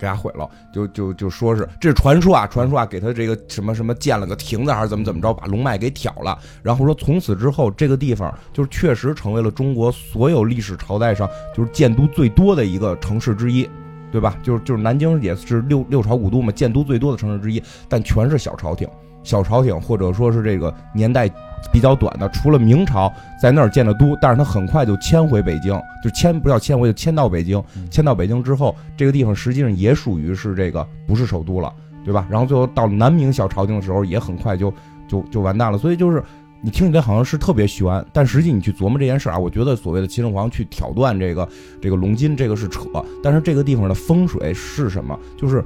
给它毁了，就就就说是这是传说啊，传说啊，给他这个什么什么建了个亭子还是怎么怎么着，把龙脉给挑了。然后说从此之后，这个地方就是确实成为了中国所有历史朝代上就是建都最多的一个城市之一，对吧？就是就是南京也是六六朝古都嘛，建都最多的城市之一，但全是小朝廷，小朝廷或者说是这个年代比较短的，除了明朝在那儿建的都，但是他很快就迁回北京，就迁不叫迁回，就迁到北京。迁到北京之后，这个地方实际上也属于是这个不是首都了，对吧？然后最后到南明小朝廷的时候，也很快就就就完蛋了。所以就是你听起来好像是特别悬，但实际你去琢磨这件事啊，我觉得所谓的秦始皇去挑断这个这个龙筋，这个是扯。但是这个地方的风水是什么？就是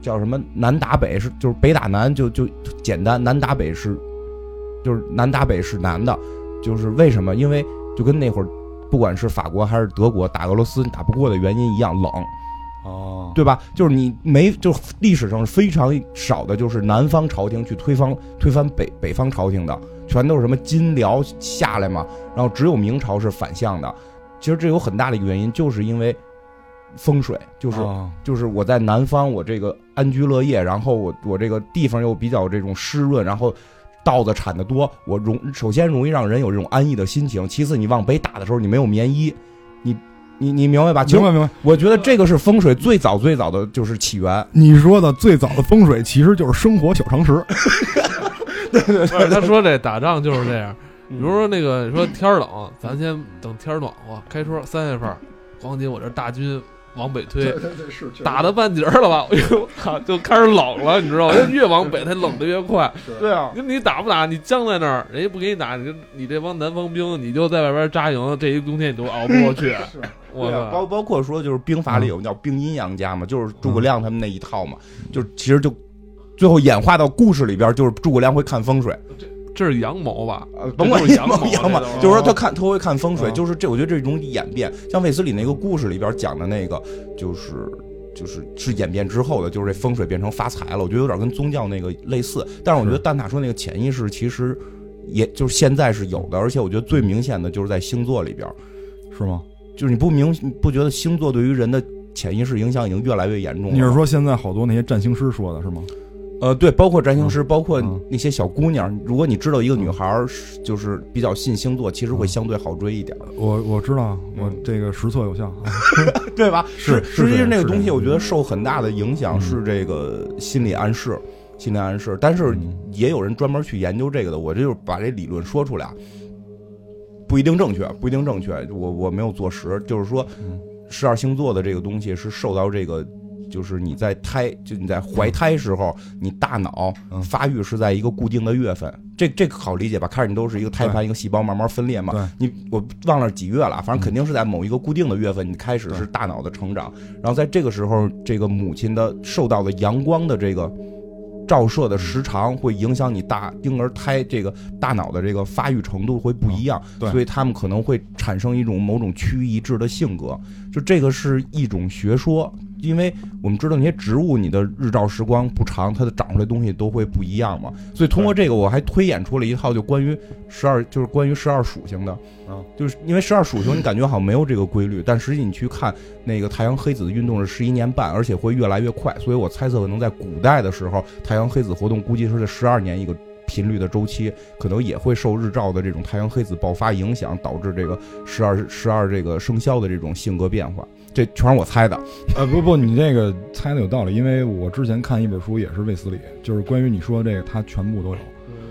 叫什么南打北是就是北打南就就简单，南打北是就是南打北是南的，就是为什么？因为就跟那会儿不管是法国还是德国打俄罗斯打不过的原因一样，冷，哦，对吧？就是你没，就是历史上非常少的，就是南方朝廷去推翻推翻北北方朝廷的，全都是什么金辽下来嘛，然后只有明朝是反向的。其实这有很大的一个原因，就是因为风水，就是哦就是我在南方，我这个安居乐业，然后我我这个地方又比较这种湿润，然后稻子产的多，我容首先容易让人有这种安逸的心情，其次你往北打的时候你没有棉衣，你你你明白吧？明白明白。我觉得这个是风水最早最早的就是起源。你说的最早的风水其实就是生活小常识。*laughs* 对对对他说这打仗就是这样，比嗯如说那个你说天冷，咱先等天暖和，开春三月份，黄金我这大军往北推，对对是打到半截儿了吧？*laughs* 哎呦我操，就开始冷了，你知道吗？*laughs* 越往北它冷的越快。对啊，你你打不打，你僵在那儿，人家不给你打，你就你这帮南方兵，你就在外边扎营，这一冬天你都熬不过去。*laughs* 我对啊，包包括说就是兵法里有叫兵阴阳家嘛，就是诸葛亮他们那一套嘛，就是其实就最后演化到故事里边，就是诸葛亮会看风水，这是阳谋吧？呃，甭管是阳谋谋阳谋就是说他看他会看风水，嗯就是这我觉得这种演变，像卫斯理那个故事里边讲的那个，就是就是是演变之后的，就是这风水变成发财了，我觉得有点跟宗教那个类似，但是我觉得蛋挞说那个潜意识其实也就是现在是有的，而且我觉得最明显的就是在星座里边，是吗？就是你不明不觉得星座对于人的潜意识影响已经越来越严重了？你是说现在好多那些占星师说的是吗？呃，对，包括占星师，包括嗯那些小姑娘，如果你知道一个女孩儿就是比较信星座，其实会嗯相对好追一点，我我知道，我嗯这个实测有效。*laughs* 啊对吧？是是实际上那个东西，我觉得受很大的影响嗯是这个心理暗示，心理暗示。但是嗯也有人专门去研究这个的，我这就是把这理论说出来啊，不一定正确，不一定正确，我我没有坐实，就是说嗯十二星座的这个东西是受到这个。就是你在胎，就你在怀胎时候，你大脑嗯发育是在一个固定的月份，这这个好理解吧？开始你都是一个胎盘，一个细胞慢慢分裂嘛。对你我忘了几月了，反正肯定是在某一个固定的月份，你开始是大脑的成长，然后在这个时候，这个母亲的受到的阳光的这个照射的时长会影响你大婴儿胎这个大脑的这个发育程度会不一样，对所以他们可能会产生一种某种趋于一致的性格，就这个是一种学说。因为我们知道那些植物，你的日照时光不长，它的长出来东西都会不一样嘛。所以通过这个，我还推演出了一套就关于十二，就是关于十二属性的。啊，就是因为十二属性，你感觉好像没有这个规律，但实际你去看那个太阳黑子的运动是十一年半，而且会越来越快。所以我猜测，可能在古代的时候，太阳黑子活动估计是在十二年一个频率的周期，可能也会受日照的这种太阳黑子爆发影响，导致这个十二十二这个生肖的这种性格变化。这全是我猜的。呃，不不，你这个猜的有道理，因为我之前看一本书也是卫斯理，就是关于你说的这个，他全部都有。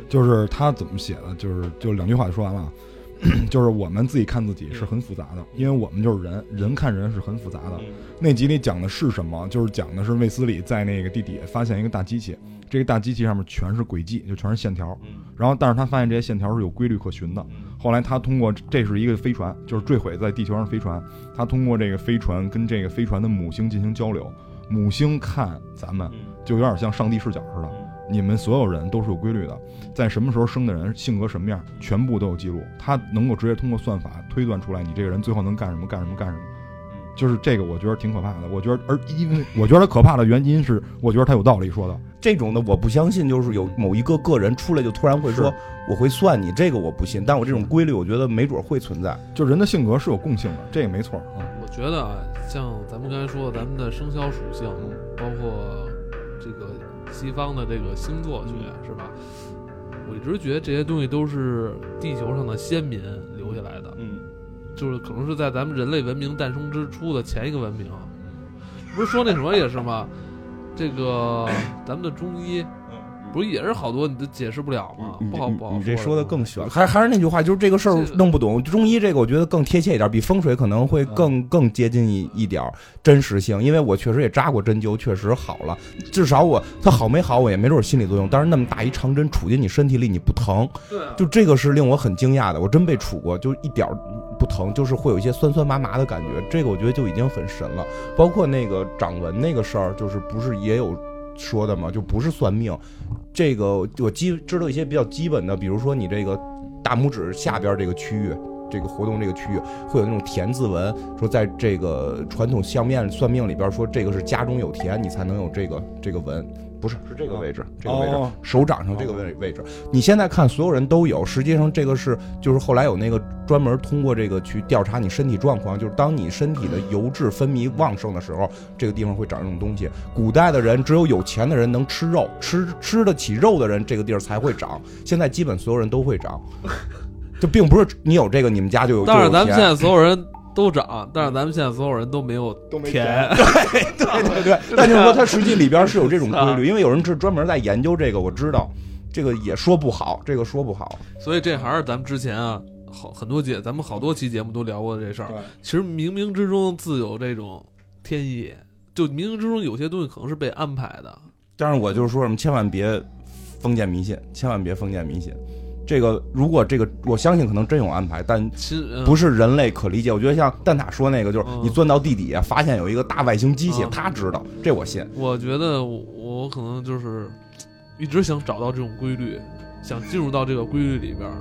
就是他怎么写的，就是就两句话就说完了啊，*clears throat* 就是我们自己看自己是很复杂的，因为我们就是人，人看人是很复杂的。那集里讲的是什么？就是讲的是卫斯理在那个地底下发现一个大机器，这个大机器上面全是轨迹，就全是线条。然后，但是他发现这些线条是有规律可循的。后来他通过这是一个飞船，就是坠毁在地球上的飞船，他通过这个飞船跟这个飞船的母星进行交流，母星看咱们就有点像上帝视角似的。你们所有人都是有规律的，在什么时候生的人，性格什么样，全部都有记录。他能够直接通过算法推断出来你这个人最后能干什么，干什么，干什么。就是这个，我觉得挺可怕的。我觉得，而因为我觉得可怕的原因是，我觉得他有道理说的。这种的我不相信，就是有某一个个人出来就突然会说我会算你，这个我不信。但我这种规律，我觉得没准会存在。就人的性格是有共性的，这个没错啊。我觉得啊，像咱们刚才说的，咱们的生肖属性，包括这个西方的这个星座学，是吧？我一直觉得这些东西都是地球上的先民留下来的，嗯，就是可能是在咱们人类文明诞生之初的前一个文明。不是说那什么也是吗？这个 *coughs* 咱们的中医不是也是好多你都解释不了吗？不好不好你这说说的更玄，还还是那句话，就是这个事儿弄不懂。中医这个我觉得更贴切一点，比风水可能会更嗯更接近一一点儿真实性。因为我确实也扎过针灸，确实好了。至少我它好没好，我也没准儿心理作用。但是那么大一长针杵进你身体里，你不疼，对啊，就这个是令我很惊讶的。我真被杵过，就一点儿不疼，就是会有一些酸酸麻麻的感觉。这个我觉得就已经很神了。包括那个掌纹那个事儿，就是不是也有说的嘛？就不是算命，这个我基知道一些比较基本的，比如说你这个大拇指下边这个区域，这个活动这个区域会有那种田字纹，说在这个传统相面算命里边说这个是家中有田，你才能有这个这个纹。不是，是这个位置，这个位置，哦手掌上这个位位置。你现在看，所有人都有，实际上这个是就是后来有那个专门通过这个去调查你身体状况，就是当你身体的油脂分泌旺盛的时候，这个地方会长这种东西。古代的人只有有钱的人能吃肉，吃吃得起肉的人，这个地儿才会长。现在基本所有人都会长，就并不是你有这个，你们家就有。但是咱们现在所有人都涨，但是咱们现在所有人都没有都没钱，对对 *laughs* 对，*laughs* 但就是说它实际里边是有这种规律，*laughs* 因为有人是专门在研究这个，我知道，这个也说不好，这个说不好。所以这还是咱们之前啊，好很多节，咱们好多期节目都聊过这事儿。其实冥冥之中自有这种天意，就冥冥之中有些东西可能是被安排的。但是我就是说什么，千万别封建迷信，千万别封建迷信。这个如果这个，我相信可能真有安排，但其不是人类可理解。我觉得像蛋塔说那个，就是嗯你钻到地底下，发现有一个大外星机器，嗯他知道，这我信。我觉得我我可能就是一直想找到这种规律，想进入到这个规律里边儿。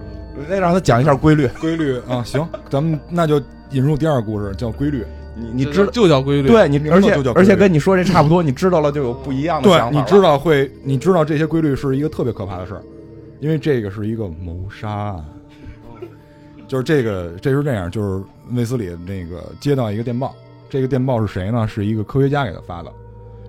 得让他讲一下规律。规律啊，行，咱们那就引入第二个故事，叫规律。你你知道，就叫规律，对你，而且而且跟你说这差不多，你知道了就有不一样的对想，法了。你知道会，你知道这些规律是一个特别可怕的事儿，因为这个是一个谋杀案。就是这个，这是这样，就是卫斯理那个接到一个电报，这个电报是谁呢？是一个科学家给他发的。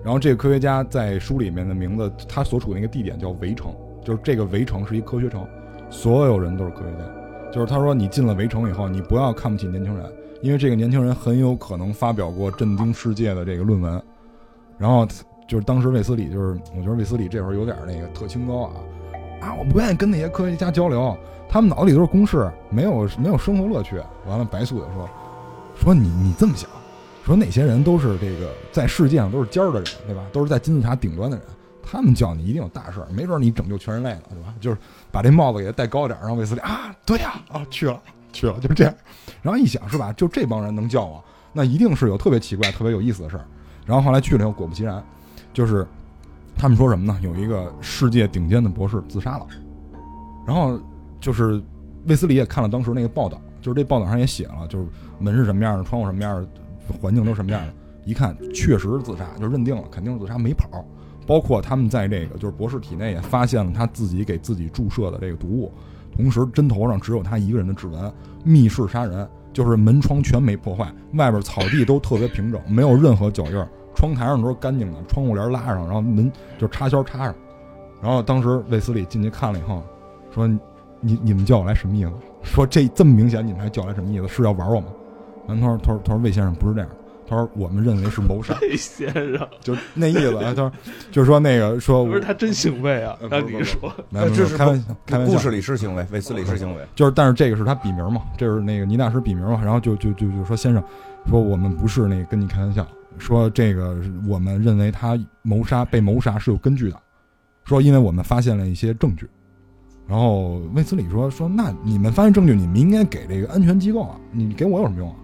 然后这个科学家在书里面的名字，他所处的那个地点叫围城，就是这个围城是一科学城，所有人都是科学家。就是他说，你进了围城以后，你不要看不起年轻人，因为这个年轻人很有可能发表过震惊世界的这个论文。然后就是当时卫斯理，就是我觉得卫斯理这会儿有点那个特清高啊啊，我不愿意跟那些科学家交流，他们脑子里都是公式，没有没有生活乐趣。完了，白素就说说你你这么想，说那些人都是这个在世界上都是尖儿的人，对吧？都是在金字塔顶端的人，他们叫你一定有大事儿，没准你拯救全人类了，对吧？就是把这帽子给他戴高点儿，然后卫斯理啊，对呀啊去了去了，就这样。然后一想是吧，就这帮人能叫我，那一定是有特别奇怪、特别有意思的事儿。然后后来去了以后，果不其然，就是他们说什么呢？有一个世界顶尖的博士自杀了。然后就是卫斯理也看了当时那个报道，就是这报道上也写了，就是门是什么样的，窗户什么样的，环境都什么样的。一看确实是自杀，就认定了肯定是自杀，没跑。包括他们在这个就是博士体内也发现了他自己给自己注射的这个毒物，同时针头上只有他一个人的指纹，密室杀人，就是门窗全没破坏，外边草地都特别平整，没有任何脚印儿，窗台上都是干净的，窗户帘拉上，然后门就插销插上。然后当时卫斯理进去看了以后，说：“你你们叫我来什么意思？说这这么明显，你们还叫来什么意思？是要玩我吗？”然后他说：“他说他说魏先生不是这样，他说我们认为是谋杀，魏先生，就那意思。他说就是说那个说不是他真姓魏啊呃？让你说，*laughs* 这是开玩笑，开玩笑。故事里是行为，卫斯理是行为。就是，但是这个是他笔名嘛，这是那个倪大师笔名嘛，然后就就就就说先生，说我们不是那个跟你开玩笑，说这个我们认为他谋杀被谋杀是有根据的，说因为我们发现了一些证据，然后卫斯理说说那你们发现证据，你们应该给这个安全机构啊，你给我有什么用啊？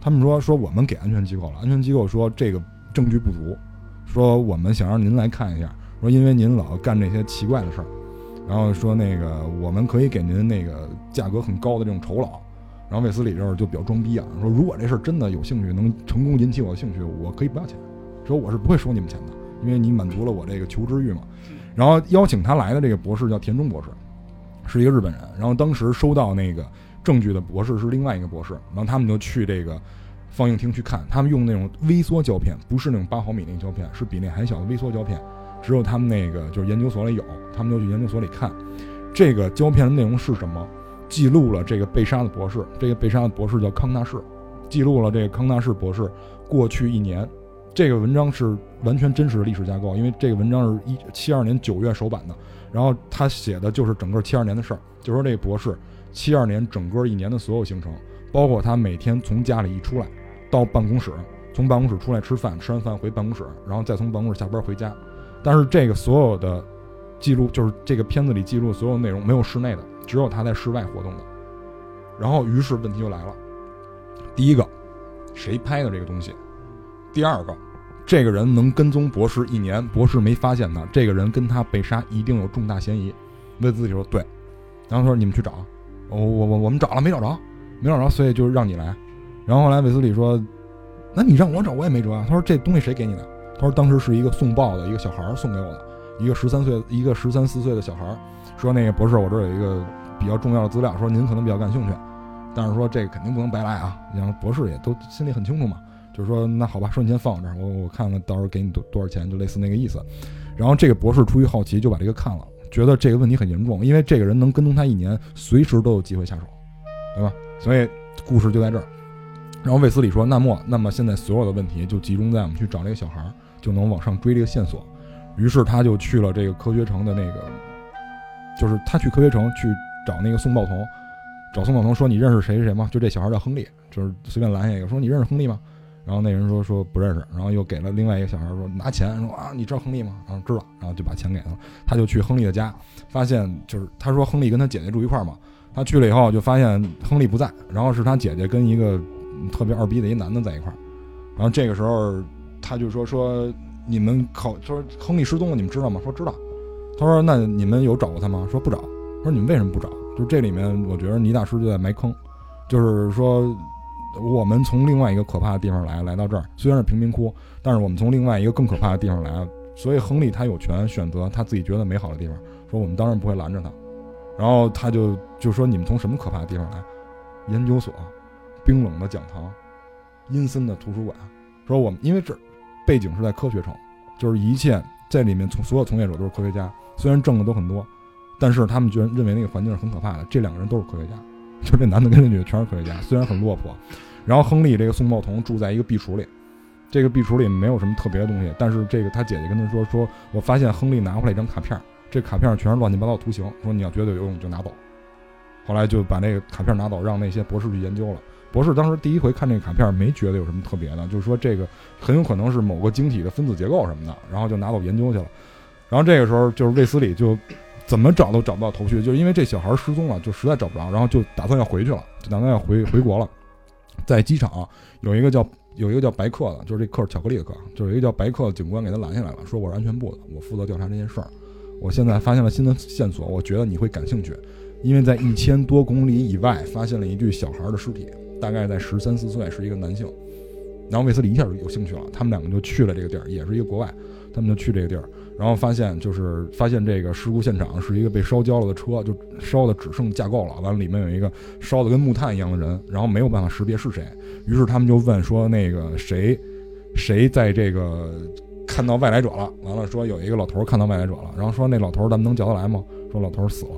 他们说说我们给安全机构了，安全机构说这个证据不足，说我们想让您来看一下，说因为您老干这些奇怪的事儿。然后说那个我们可以给您那个价格很高的这种酬劳，然后卫斯理这儿就比较装逼啊，说如果这事儿真的有兴趣，能成功引起我的兴趣，我可以不要钱，说我是不会收你们钱的，因为你满足了我这个求知欲嘛。然后邀请他来的这个博士叫田中博士，是一个日本人。然后当时收到那个证据的博士是另外一个博士，然后他们就去这个放映厅去看，他们用那种微缩胶片，不是那种八毫米那个胶片，是比那还小的微缩胶片。只有他们那个就是研究所里有，他们就去研究所里看，这个胶片的内容是什么？记录了这个被杀的博士，这个被杀的博士叫康纳士，记录了这个康纳士博士过去一年。这个文章是完全真实的历史架构，因为这个文章是一七二年九月首版的，然后他写的就是整个七二年的事儿，就说这个博士七二年整个一年的所有行程，包括他每天从家里一出来到办公室，从办公室出来吃饭，吃完饭回办公室，然后再从办公室下班回家。但是这个所有的记录，就是这个片子里记录所有内容没有室内的，只有他在室外活动的。然后，于是问题就来了：第一个，谁拍的这个东西？第二个，这个人能跟踪博士一年，博士没发现他，这个人跟他被杀一定有重大嫌疑。魏自己说对，然后他说你们去找，我我我我们找了没找着，没找着，所以就让你来。然后后来卫斯理说：“那你让我找我也没辙啊。”他说：“这东西谁给你的？”他说：“当时是一个送报的一个小孩送给我的，一个十三岁一个十三四岁的小孩说那个博士，我这儿有一个比较重要的资料，说您可能比较感兴趣，但是说这个肯定不能白来啊。然后博士也都心里很清楚嘛，就是说那好吧，说你先放我这儿，我我看看到时候给你多多少钱，就类似那个意思。然后这个博士出于好奇就把这个看了，觉得这个问题很严重，因为这个人能跟踪他一年，随时都有机会下手，对吧？所以故事就在这儿。然后卫斯理说：“那么，那么现在所有的问题就集中在我们去找这个小孩儿，就能往上追这个线索。”于是他就去了这个科学城的那个，就是他去科学城去找那个宋报童，找宋报童说：“你认识谁谁谁吗？就这小孩叫亨利，就是随便拦下一个说你认识亨利吗？”然后那人说说不认识，然后又给了另外一个小孩说拿钱，说啊你知道亨利吗？然后知道，然后就把钱给他了。他就去亨利的家，发现就是他说亨利跟他姐姐住一块儿嘛，他去了以后就发现亨利不在，然后是他姐姐跟一个特别二逼的一男的在一块儿。然后这个时候他就说说你们考说亨利失踪了，你们知道吗？说知道。他说那你们有找过他吗？说不找。说你们为什么不找？就这里面我觉得倪大师就在埋坑，就是说。我们从另外一个可怕的地方来，来到这儿，虽然是贫民窟，但是我们从另外一个更可怕的地方来，所以亨利他有权选择他自己觉得美好的地方。说我们当然不会拦着他，然后他就就说你们从什么可怕的地方来？研究所，冰冷的讲堂，阴森的图书馆。说我们因为这背景是在科学城，就是一切在里面从所有从业者都是科学家，虽然挣的都很多，但是他们居然认为那个环境是很可怕的。这两个人都是科学家。*laughs* 就这男的跟这女的全是科学家，虽然很落魄。然后亨利这个宋报童住在一个壁橱里，这个壁橱里没有什么特别的东西，但是这个他姐姐跟他说说，我发现亨利拿回来一张卡片，这卡片全是乱七八糟图形，说你要觉得有用就拿走。后来就把那个卡片拿走，让那些博士去研究了。博士当时第一回看这个卡片，没觉得有什么特别的，就是说这个很有可能是某个晶体的分子结构什么的，然后就拿走研究去了。然后这个时候就是卫斯理就。怎么找都找不到头绪，就因为这小孩失踪了，就实在找不着，然后就打算要回去了，就打算要回回国了。在机场有一个叫有一个叫白客的，就是这克是巧克力的克，就是一个叫白客的警官给他拦下来了，说我是安全部的，我负责调查这件事儿。我现在发现了新的线索，我觉得你会感兴趣，因为在一千多公里以外发现了一具小孩的尸体，大概在十三四岁，是一个男性。然后卫斯理一下就有兴趣了，他们两个就去了这个地儿，也是一个国外，他们就去这个地儿。然后发现，就是发现这个事故现场是一个被烧焦了的车，就烧的只剩架构了。完了，里面有一个烧的跟木炭一样的人，然后没有办法识别是谁。于是他们就问说：“那个谁，谁在这个看到外来者了？”完了说有一个老头看到外来者了。然后说那老头咱们能叫得来吗？说老头死了。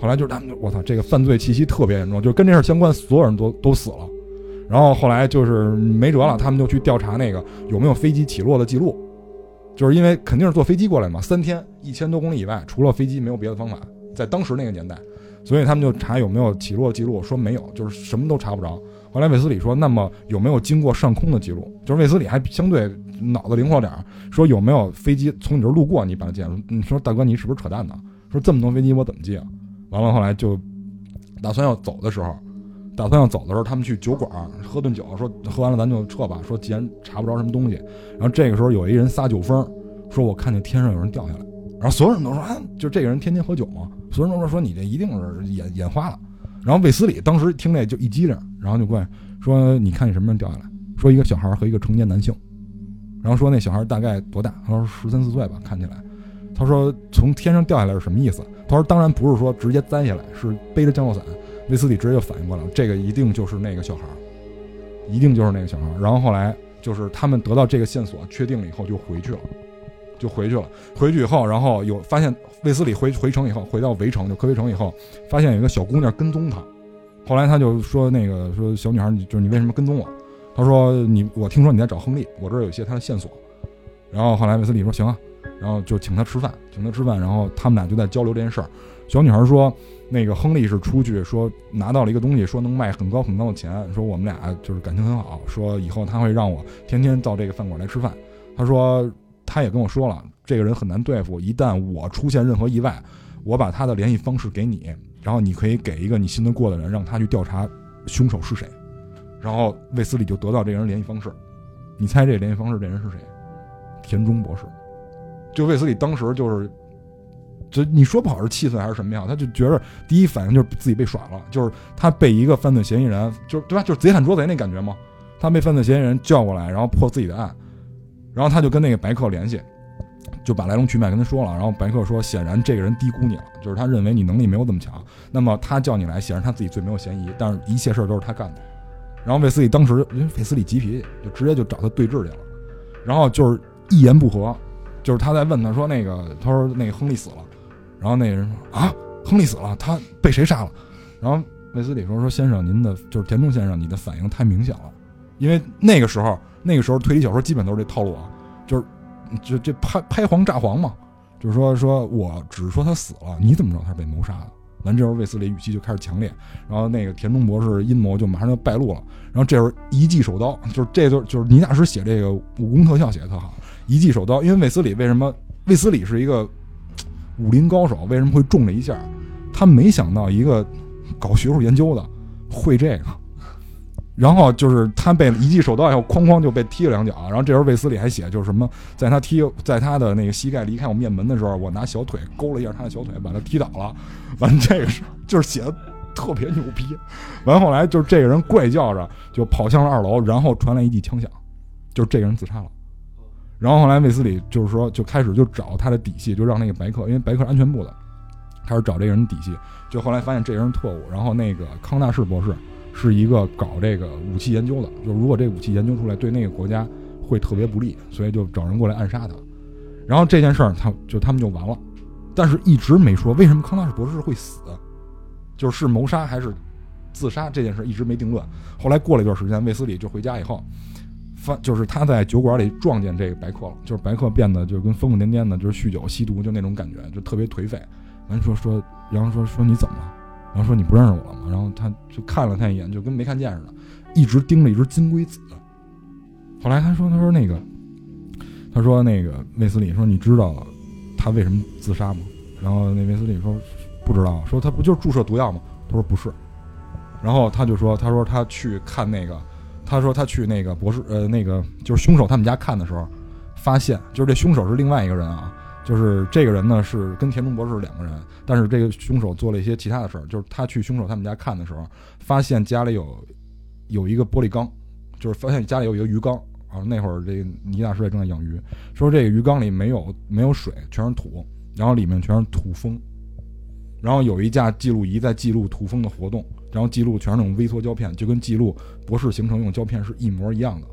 后来就是他们我操，这个犯罪气息特别严重，就跟这事相关，所有人都都死了。然后后来就是没辙了，他们就去调查那个有没有飞机起落的记录。就是因为肯定是坐飞机过来嘛，三天一千多公里以外，除了飞机没有别的方法，在当时那个年代，所以他们就查有没有起落记录，说没有，就是什么都查不着。后来卫斯理说，那么有没有经过上空的记录？就是卫斯理还相对脑子灵活点儿，说有没有飞机从你这儿路过，你把它记了？你说大哥，你是不是扯淡呢？说这么多飞机我怎么记？完了后来就打算要走的时候。打算要走的时候，他们去酒馆喝顿酒，说喝完了咱就撤吧。说既然查不着什么东西，然后这个时候有一人撒酒疯，说我看见天上有人掉下来。然后所有人都说啊，就这个人天天喝酒嘛。所有人都说说你这一定是眼眼花了。然后卫斯理当时听这就一激灵，然后就过来说你看见什么人掉下来？说一个小孩和一个成年男性。然后说那小孩大概多大？他说十三四岁吧，看起来。他说从天上掉下来是什么意思？他说当然不是说直接栽下来，是背着降落伞。威斯理直接就反应过来了，这个一定就是那个小孩儿，一定就是那个小孩儿。然后后来就是他们得到这个线索，确定了以后就回去了，就回去了。回去以后，然后有发现卫斯理回回城以后，回到围城就科威城以后，发现有一个小姑娘跟踪他。后来他就说那个说小女孩，你就是你为什么跟踪我？他说你我听说你在找亨利，我这儿有一些他的线索。然后后来卫斯理说行啊，然后就请他吃饭，请他吃饭，然后他们俩就在交流这件事儿。小女孩说。那个亨利是出去说拿到了一个东西，说能卖很高很高的钱，说我们俩就是感情很好，说以后他会让我天天到这个饭馆来吃饭。他说他也跟我说了，这个人很难对付，一旦我出现任何意外，我把他的联系方式给你，然后你可以给一个你信得过的人，让他去调查凶手是谁。然后卫斯理就得到这个人联系方式，你猜这联系方式这人是谁？田中博士。就卫斯理当时就是就你说不好是气愤还是什么样，他就觉得第一反应就是自己被耍了，就是他被一个犯罪嫌疑人，就是对吧？就是贼喊捉贼那感觉嘛。他被犯罪嫌疑人叫过来，然后破自己的案，然后他就跟那个白客联系，就把来龙去脉跟他说了。然后白客说，显然这个人低估你了，就是他认为你能力没有这么强。那么他叫你来，显然他自己最没有嫌疑，但是一切事儿都是他干的。然后卫斯理当时，因为卫斯理急脾气，就直接就找他对峙去了。然后就是一言不合，就是他在问他说那个，他说那个亨利死了。然后那个人说啊，亨利死了，他被谁杀了？然后卫斯理说说先生，您的就是田中先生，你的反应太明显了。因为那个时候，那个时候推理小说基本都是这套路啊，就是就这拍拍黄炸黄嘛，就是说说我只是说他死了，你怎么知道他是被谋杀的？完这时候卫斯理语气就开始强烈，然后那个田中博士阴谋就马上就败露了。然后这时候一记手刀，就是这就就是倪大师写这个武功特效写的特好，一记手刀。因为卫斯理为什么卫斯理是一个武林高手，为什么会中这一下？他没想到一个搞学术研究的会这个。然后就是他被一记手刀以后，哐哐就被踢了两脚。然后这时候卫斯理还写，就是什么，在他踢在他的那个膝盖离开我面门的时候，我拿小腿勾了一下他的小腿，把他踢倒了。完这个是就是写的特别牛逼。完后来就是这个人怪叫着就跑向了二楼，然后传来一记枪响，就是这个人自杀了。然后后来卫斯理就是说就开始就找他的底细，就让那个白客，因为白客安全部的，开始找这个人底细。就后来发现这人是特务，然后那个康纳士博士。是一个搞这个武器研究的，就如果这武器研究出来对那个国家会特别不利，所以就找人过来暗杀他。然后这件事儿，他就他们就完了，但是一直没说为什么康纳士博士会死，就是谋杀还是自杀这件事一直没定论。后来过了一段时间，卫斯理就回家以后，发就是他在酒馆里撞见这个白客了，就是白客变得就跟疯疯癫癫的，就是酗酒吸毒就那种感觉，就特别颓废。完说说，然后说说你怎么了？然后说你不认识我了吗？然后他就看了他一眼，就跟没看见似的，一直盯着一只金龟子。后来他说：“他说那个，他说那个卫斯理说你知道他为什么自杀吗？”然后那卫斯理说：“不知道。”说他不就是注射毒药吗？他说不是。然后他就说：“他说他去看那个，他说他去那个博士呃那个就是凶手他们家看的时候，发现就是这凶手是另外一个人啊。”就是这个人呢，是跟田中博士两个人，但是这个凶手做了一些其他的事儿。就是他去凶手他们家看的时候，发现家里有有一个玻璃缸，就是发现家里有一个鱼缸啊。那会儿这个倪大师也正在养鱼，说这个鱼缸里没有没有水，全是土，然后里面全是土蜂，然后有一架记录仪在记录土蜂的活动，然后记录全是那种微缩胶片，就跟记录博士形成用胶片是一模一样的。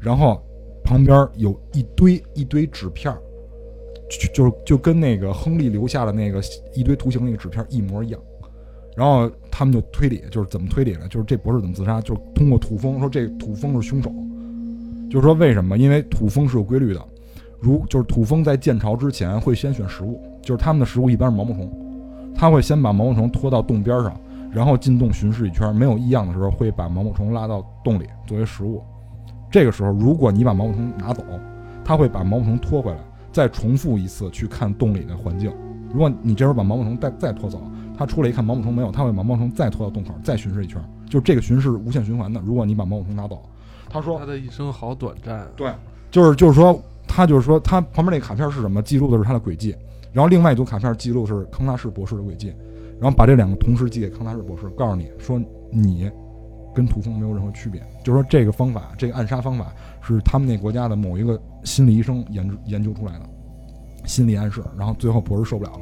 然后旁边有一堆一堆纸片。就就就跟那个亨利留下的那个一堆图形那个纸片一模一样，然后他们就推理，就是怎么推理呢？就是这博士怎么自杀？就是通过土蜂说这土蜂是凶手，就是说为什么？因为土蜂是有规律的，如就是土蜂在建巢之前会先选食物，就是他们的食物一般是毛毛虫，他会先把毛毛虫拖到洞边上，然后进洞巡视一圈，没有异样的时候会把毛毛虫拉到洞里作为食物。这个时候如果你把毛毛虫拿走，他会把毛毛虫拖回来。再重复一次去看洞里的环境。如果你这时候把毛毛虫再再拖走，他出来一看毛毛虫没有，他会把毛毛虫再拖到洞口，再巡视一圈。就这个巡视无限循环的。如果你把毛毛虫拿走，他说他的一生好短暂。对，就是就是说，他就是说，他旁边那卡片是什么？记录的是他的轨迹。然后另外一组卡片记录是康纳士博士的轨迹。然后把这两个同时寄给康纳士博士，告诉你说你跟土蜂没有任何区别。就是说这个方法，这个暗杀方法。是他们那国家的某一个心理医生研研究出来的心理暗示，然后最后博士受不了了。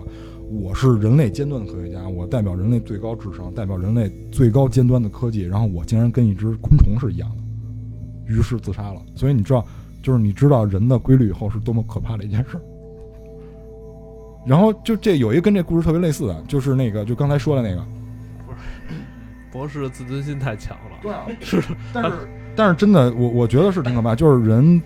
我是人类尖端的科学家，我代表人类最高智商，代表人类最高尖端的科技，然后我竟然跟一只昆虫是一样的，于是自杀了。所以你知道，就是你知道人的规律以后是多么可怕的一件事儿。然后就这有一个跟这故事特别类似的，就是那个就刚才说的那个，不是博士的自尊心太强了。对啊，*laughs* 是，但是。但是真的，我我觉得是挺可怕。就是人，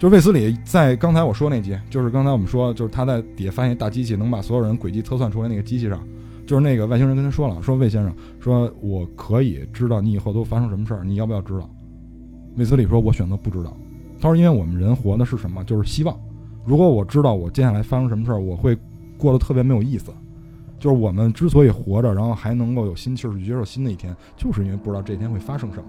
就是卫斯理在刚才我说那集，就是刚才我们说，就是他在底下发现大机器能把所有人轨迹测算出来那个机器上，就是那个外星人跟他说了，说魏先生，说我可以知道你以后都发生什么事儿，你要不要知道？卫斯理说，我选择不知道。他说，因为我们人活的是什么？就是希望。如果我知道我接下来发生什么事儿，我会过得特别没有意思。就是我们之所以活着，然后还能够有心气儿去接受新的一天，就是因为不知道这一天会发生什么。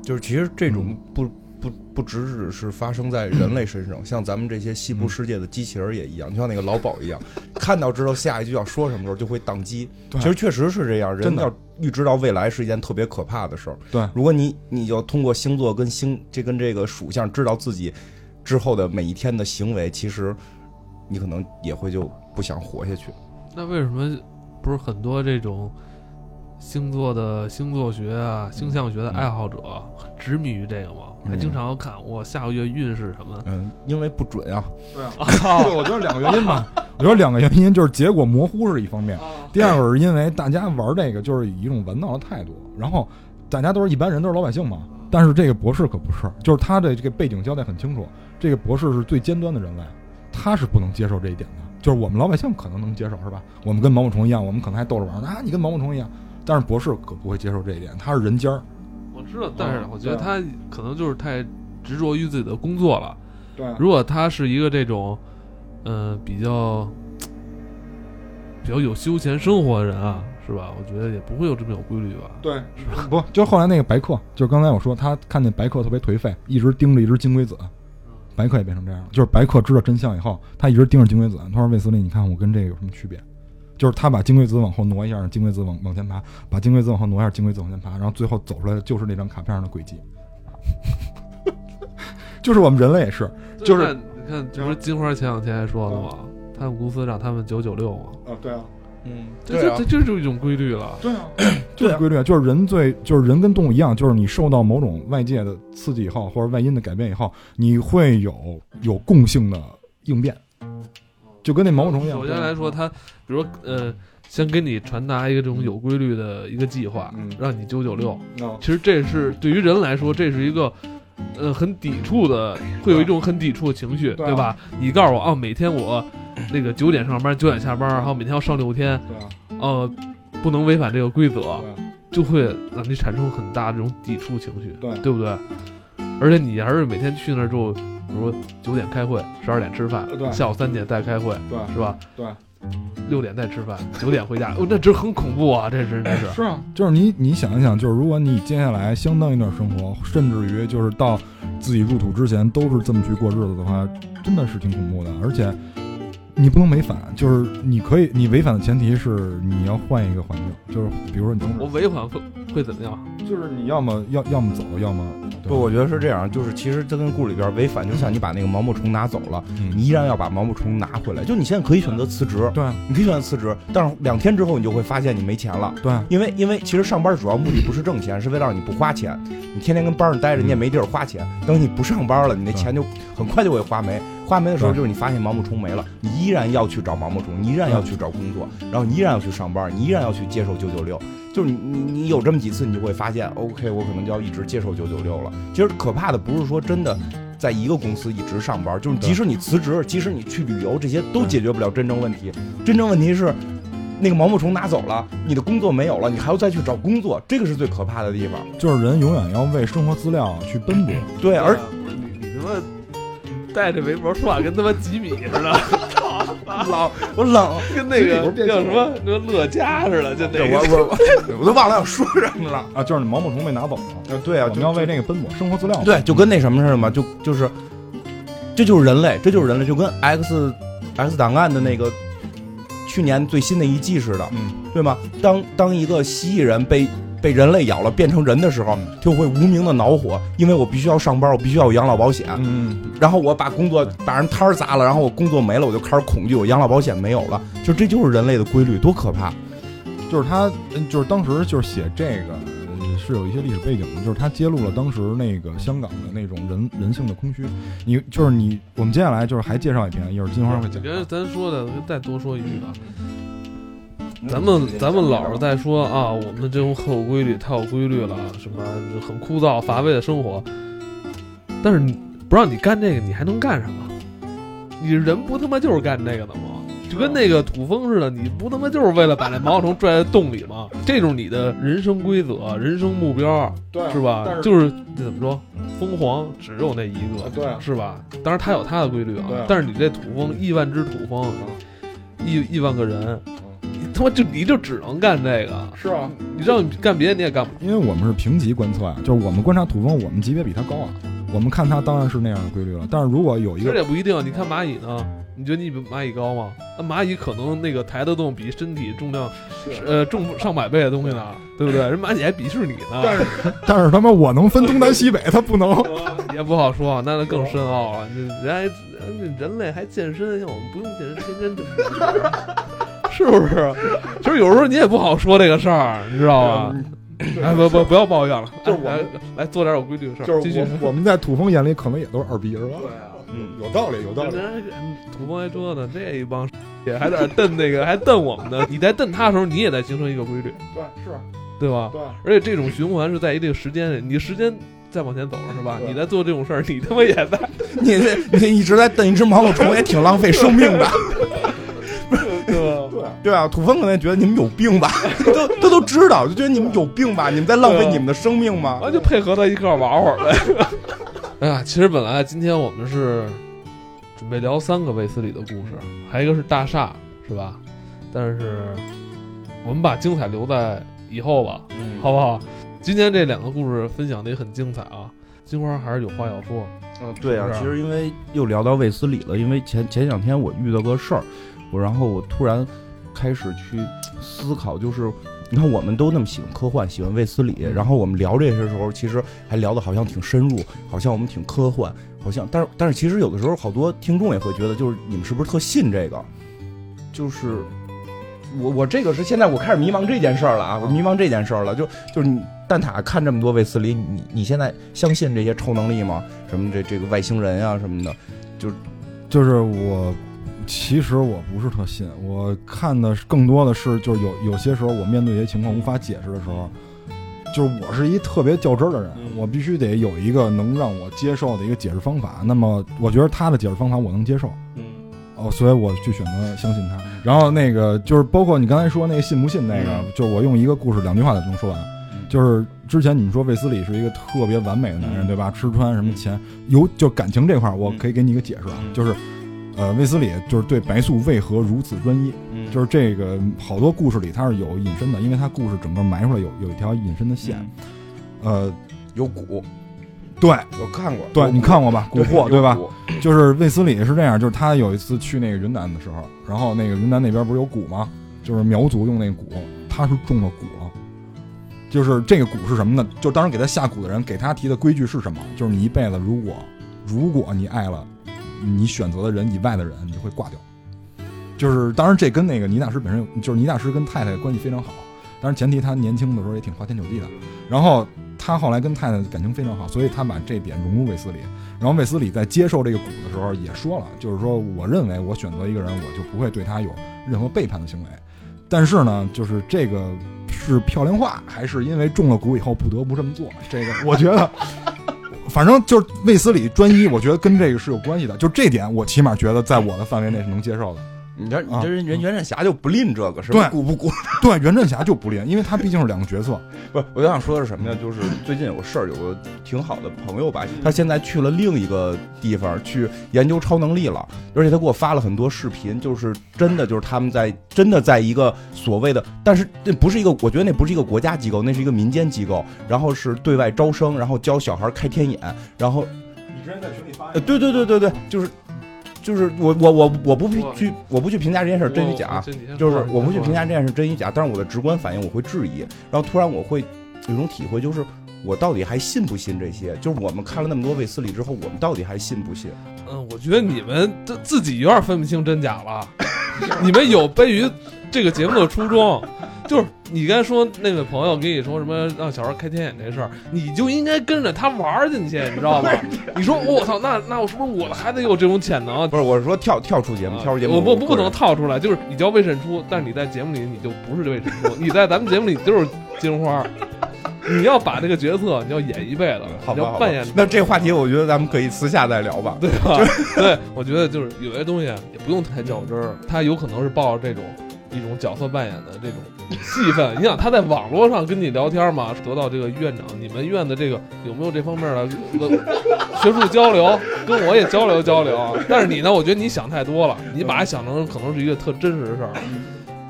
就是其实这种不不不只只是发生在人类身上，像咱们这些西部世界的机器人也一样，就像那个老鸨一样，看到知道下一句要说什么时候就会宕机。其实确实是这样，人真的要预知到未来是一件特别可怕的事儿。对如果你你就通过星座跟星这跟这个属相知道自己之后的每一天的行为，其实你可能也会就不想活下去。那为什么不是很多这种星座的星座学啊、星象学的爱好者执迷于这个吗？还经常要看我下个月运势什么？嗯，因为不准啊。对啊，*laughs* 对，我觉得两个原因吧。*laughs* 我觉得两个原因就是结果模糊是一方面，第二个是因为大家玩这个就是以一种玩闹的态度，然后大家都是一般人，都是老百姓嘛。但是这个博士可不是，就是他的这个背景交代很清楚，这个博士是最尖端的人类，他是不能接受这一点的。就是我们老百姓可能能接受，是吧？我们跟毛毛虫一样，我们可能还逗着玩儿啊，你跟毛毛虫一样。但是博士可不会接受这一点，他是人尖儿。我知道，但是嗯我觉得他可能就是太执着于自己的工作了。对如果他是一个这种，呃，比较比较有休闲生活的人啊，是吧？我觉得也不会有这么有规律吧。对，是不，就后来那个白客，就是刚才我说他看见白客特别颓废，一直盯着一只金龟子，白客也变成这样了。就是白客知道真相以后，他一直盯着金龟子。他说：“卫斯理，你看我跟这个有什么区别？”就是他把金龟子往后挪一下，让金龟子往往前爬；把金龟子往后挪一下，金龟子往前爬，然后最后走出来的就是那张卡片上的轨迹。*laughs* 就是我们人类也是，就是你看，这不是金花前两天还说了吗？他们公司让他们九九六嘛，啊，对啊，嗯，这这这这就是一种规律了。对啊，*clears throat* 就是规律啊，就是人最就是人跟动物一样，就是你受到某种外界的刺激以后，或者外因的改变以后，你会有有共性的应变，就跟那毛毛虫一样。首先来说，他比如说呃，先给你传达一个这种有规律的一个计划，嗯让你九九六。哦其实这是对于人来说，这是一个。呃，很抵触的，会有一种很抵触的情绪，对啊对吧？你告诉我，啊，每天我那个九点上班，九点下班，然后每天要上六天，对啊，呃，不能违反这个规则，啊就会让你产生很大这种抵触情绪，对对不对？而且你还是每天去那儿之后，比如说九点开会，十二点吃饭，下午三点再开会，对是吧？对，六点再吃饭，九点回家，哦，那这很恐怖啊！这是这是，是啊，*laughs* 就是你你想一想，就是如果你接下来相当一段生活，甚至于就是到自己入土之前都是这么去过日子的话，真的是挺恐怖的。而且你不能违反，就是你可以，你违反的前提是你要换一个环境，就是比如说你从我违反会会怎么样？就是你要么要要么走，要么对不，我觉得是这样，就是其实这跟故事里边违反，就像你把那个毛毛虫拿走了，嗯你依然要把毛毛虫拿回来。就你现在可以选择辞职，对你可以选择辞职，但是两天之后你就会发现你没钱了。对因为因为其实上班主要目的不是挣钱，是为了让你不花钱。你天天跟班上待着，你也没地儿花钱。等你不上班了，你那钱就很快就会花没。花没的时候，对就是你发现毛毛虫没了，你依然要去找毛毛虫，你依然要去找工作，然后你依然要去上班，你依然要去接受九九六。就是你你你有这么几次，你就会发现，OK，我可能就要一直接受九九六了。其实可怕的不是说真的。在一个公司一直上班，就是即使你辞职，即使你去旅游，这些都解决不了真正问题。真正问题是，那个毛毛虫拿走了，你的工作没有了，你还要再去找工作，这个是最可怕的地方。就是人永远要为生活资料去奔波。对，而你你他妈带着围脖说话跟他妈吉米似的，冷，我冷，*laughs* 跟那个叫什么那乐嘉似的，就那我个。我我都忘了要说什么了。啊，就是毛毛虫被拿走了，呃，对啊，就我们要为这个奔波，生活资料。对，就跟那什么似的嘛，就就是，这就是人类，这就是人类，就跟 X X 档案的那个去年最新的一季似的，嗯，对吗？当当一个蜥蜴人被被人类咬了变成人的时候，就会无名的恼火，因为我必须要上班，我必须要有养老保险，嗯，然后我把工作把人摊儿砸了，然后我工作没了，我就开始恐惧，我养老保险没有了，就这就是人类的规律，多可怕！就是他，嗯就是当时就是写这个，呃是有一些历史背景的，就是他揭露了当时那个香港的那种人人性的空虚。你就是你，我们接下来就是还介绍一篇，一会儿金花会讲。我觉得咱说的，再多说一句啊，咱们咱们老是在说啊，我们这种很有规律，太有规律了，什么很枯燥乏味的生活，但是你不让你干这个，你还能干什么？你人不他妈就是干这个的吗？就跟那个土蜂似的，你不他妈就是为了把那毛毛虫拽在洞里吗？这就是你的人生规则、人生目标，对是吧？是就是怎么说，凤凰只有那一个，啊对啊是吧？当然它有它的规律啊，啊但是你这土蜂亿万只土蜂，亿亿万个人，你他妈就你就只能干这个，是啊，你让你干别的你也干不。因为我们是平级观测啊，就是我们观察土蜂，我们级别比它高啊。我们看它当然是那样的规律了。但是如果有一其实个也不一定。你看蚂蚁呢？你觉得你比蚂蚁高吗？那蚂蚁可能那个抬得动比身体重量呃重上百倍的东西呢，对不对？人蚂蚁还鄙视你呢。但是 *laughs* 但是他妈我能分东南西北，它不能。*laughs* 也不好说，那那更深奥了。你人还人人类还健身，像我们不用健身，天天这，*laughs* 是不是？其实有时候你也不好说这个事儿，你知道吧？哎，不不不要抱怨了，就是我来来做点有规律的事儿，就是。我我们在土风眼里可能也都是二逼，是吧？对啊，嗯，有道理，有道理。土风还说呢，这一帮也还在那瞪那个，还瞪我们呢。你在瞪他的时候，你也在形成一个规律，对，是，对吧？对。而且这种循环是在一定时间里，你时间再往前走了，是吧？你在做这种事儿，你他妈也在，你这你一直在瞪一只毛毛虫，也挺浪费生命的。*laughs* 对啊，土风可能觉得你们有病吧，都他都知道，就觉得你们有病吧，你们在浪费你们的生命吗？完就配合他一块玩会儿呗。*laughs* 哎呀，其实本来今天我们是准备聊三个卫斯理的故事，还有一个是大厦，是吧？但是我们把精彩留在以后吧，嗯好不好？今天这两个故事分享的也很精彩啊，金花还是有话要说。嗯，对啊是，是其实因为又聊到卫斯理了，因为前前两天我遇到个事儿，我然后我突然开始去思考，就是你看我们都那么喜欢科幻，喜欢卫斯理，然后我们聊这些时候，其实还聊的好像挺深入，好像我们挺科幻，好像，但是但是其实有的时候好多听众也会觉得，就是你们是不是特信这个？就是我我这个是现在我开始迷茫这件事儿了啊，我迷茫这件事儿了，就就是你蛋挞看这么多卫斯理，你你现在相信这些超能力吗？什么这这个外星人啊什么的？就就是我，其实我不是特信，我看的是更多的是，就是有有些时候我面对一些情况无法解释的时候，就是我是一特别较真儿的人，嗯我必须得有一个能让我接受的一个解释方法。那么我觉得他的解释方法我能接受，嗯哦，所以我去选择相信他。然后那个就是包括你刚才说那个信不信那个，嗯就是我用一个故事两句话就能说完。嗯就是之前你们说卫斯理是一个特别完美的男人，嗯对吧？吃穿什么钱，有就感情这块儿，我可以给你一个解释啊，嗯就是，呃，卫斯理就是对白素为何如此专一，嗯就是这个好多故事里他是有隐身的，因为他故事整个埋出来有有一条隐身的线，呃，有蛊，对我看过，对，你看过吧？蛊惑对吧？就是卫斯理是这样，就是他有一次去那个云南的时候，然后那个云南那边不是有蛊吗？就是苗族用那个蛊，他是中了蛊了。就是这个蛊是什么呢？就当时给他下蛊的人给他提的规矩是什么？就是你一辈子如果如果你爱了你选择的人以外的人，你会挂掉。就是当然这跟那个倪大师本身，就是倪大师跟太太关系非常好，但是前提他年轻的时候也挺花天酒地的。然后他后来跟太太感情非常好，所以他把这点融入卫斯理。然后卫斯理在接受这个蛊的时候也说了，就是说我认为我选择一个人，我就不会对他有任何背叛的行为。但是呢，就是这个是漂亮话，还是因为中了蛊以后不得不这么做？这个我觉得，反正就是卫斯理专一，我觉得跟这个是有关系的。就这点，我起码觉得在我的范围内是能接受的。你这你啊这人人袁振霞就不吝这个，是吧？对蛊不蛊？*laughs* 对，袁振霞就不吝，因为他毕竟是两个角色。不，我想说的是什么呢？就是最近有个事儿，有个挺好的朋友吧，他现在去了另一个地方去研究超能力了，而且他给我发了很多视频，就是真的就是他们在真的在一个所谓的，但是那不是一个，我觉得那不是一个国家机构，那是一个民间机构，然后是对外招生，然后教小孩开天眼，然后你之前在群里发呃，对对对对对，就是就是我我我我不去去我不去评价这件事儿真与假，就是我不去评价这件事真与假，但是我的直观反应我会质疑，然后突然我会有一种体会，就是我到底还信不信这些？就是我们看了那么多卫斯理之后，我们到底还信不信？嗯，我觉得你们这自己有点分不清真假了。*laughs* 你们有悖于这个节目的初衷，就是你刚才说那位朋友跟你说什么让小孩开天眼这事儿，你就应该跟着他玩儿进去，你知道吗？*laughs* 你说我操，那那我是不是我的孩子有这种潜能？不是，我是说跳跳出节目，跳出节目，我不不不能套出来，就是你叫魏慎初，但是你在节目里你就不是魏慎初，你在咱们节目里就是金花。*laughs* 你要把这个角色，你要演一辈子，好吧，好你要扮演。那这话题，我觉得咱们可以私下再聊吧。对吧？对，我觉得就是有些东西也不用太较真儿，他有可能是抱着这种一种角色扮演的这种戏份。你想他在网络上跟你聊天嘛，得到这个院长，你们院的这个有没有这方面的学术交流？跟我也交流交流。但是你呢，我觉得你想太多了，你把它想成可能是一个特真实的事儿。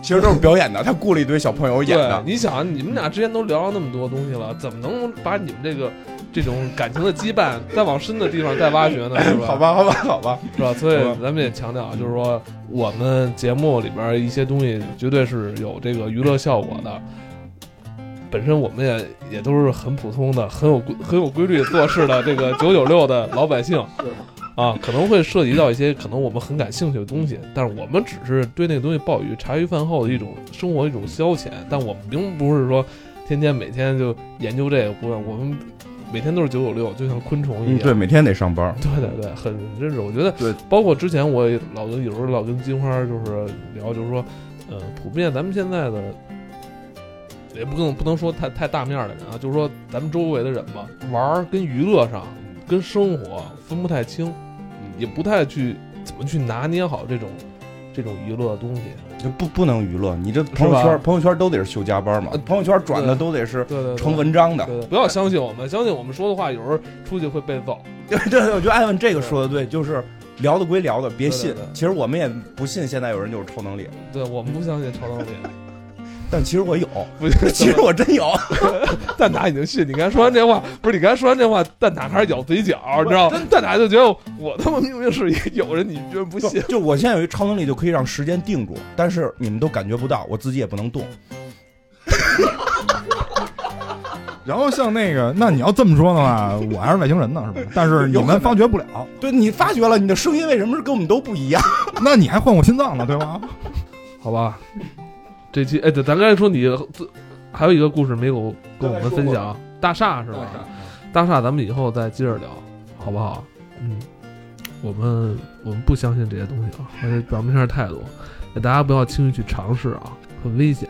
其实都是表演的，他雇了一堆小朋友演的，。你想，你们俩之间都聊了那么多东西了，怎么能把你们这个这种感情的羁绊再往深的地方再挖掘呢，是吧？*laughs* 好，吧，好吧，好吧，是吧？所以咱们也强调，就是说我们节目里边一些东西绝对是有这个娱乐效果的。本身我们也也都是很普通的、很有规很有规律做事的这个九九六的老百姓，啊，可能会涉及到一些可能我们很感兴趣的东西，但是我们只是对那个东西抱以茶余饭后的一种生活一种消遣，但我们并不是说天天每天就研究这个，不是我们每天都是九九六，就像昆虫一嗯，样。对，每天得上班，对对对，很真实。我觉得，对，包括之前我也老跟有时候老跟金花就是聊，就是说，呃，普遍咱们现在的，也不能不能说太太大面的人啊，就是说咱们周围的人吧，玩儿跟娱乐上跟生活分不太清，也不太去怎么去拿捏好这种这种娱乐的东西。就不不能娱乐，你这朋友圈朋友圈都得是秀加班嘛呃，朋友圈转的都得是成文章的，不要相信我们，相信我们说的话，有时候出去会被揍。对 *laughs* 对，对我觉得艾文这个说的对，就是聊的归聊的，别信。其实我们也不信现在有人就是超能力，对我们不相信超能力，但其实我有，不是 *laughs* 其实我真有。蛋挞已经信你刚才说完这话，不是你刚才说完这话，蛋挞开始咬嘴角，你知道吗？蛋挞就觉得我他妈明明是一个有人，你居然不信。*laughs* 就我现在有一超能力，就可以让时间定住，但是你们都感觉不到，我自己也不能动。*laughs* 然后像那个，那你要这么说的话，我还是外星人呢，是吧？但是你们发觉不了，对你发觉了，你的声音为什么是跟我们都不一样？那你还换过心脏呢，对吗？好吧，这期哎，对，咱刚才说你自还有一个故事没有跟我们分享，大厦是吧？大厦，咱们以后再接着聊，好不好？嗯，我们我们不相信这些东西啊，而且表面上太多，也大家不要轻易去尝试啊，很危险，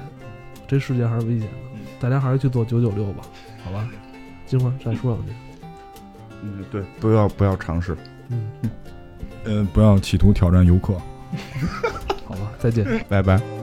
这世界还是危险的，大家还是去做九九六吧，好吧？金花再说两句，嗯，对，不要不要尝试。嗯，呃，不要企图挑战游客。*laughs* 好吧，再见。拜拜。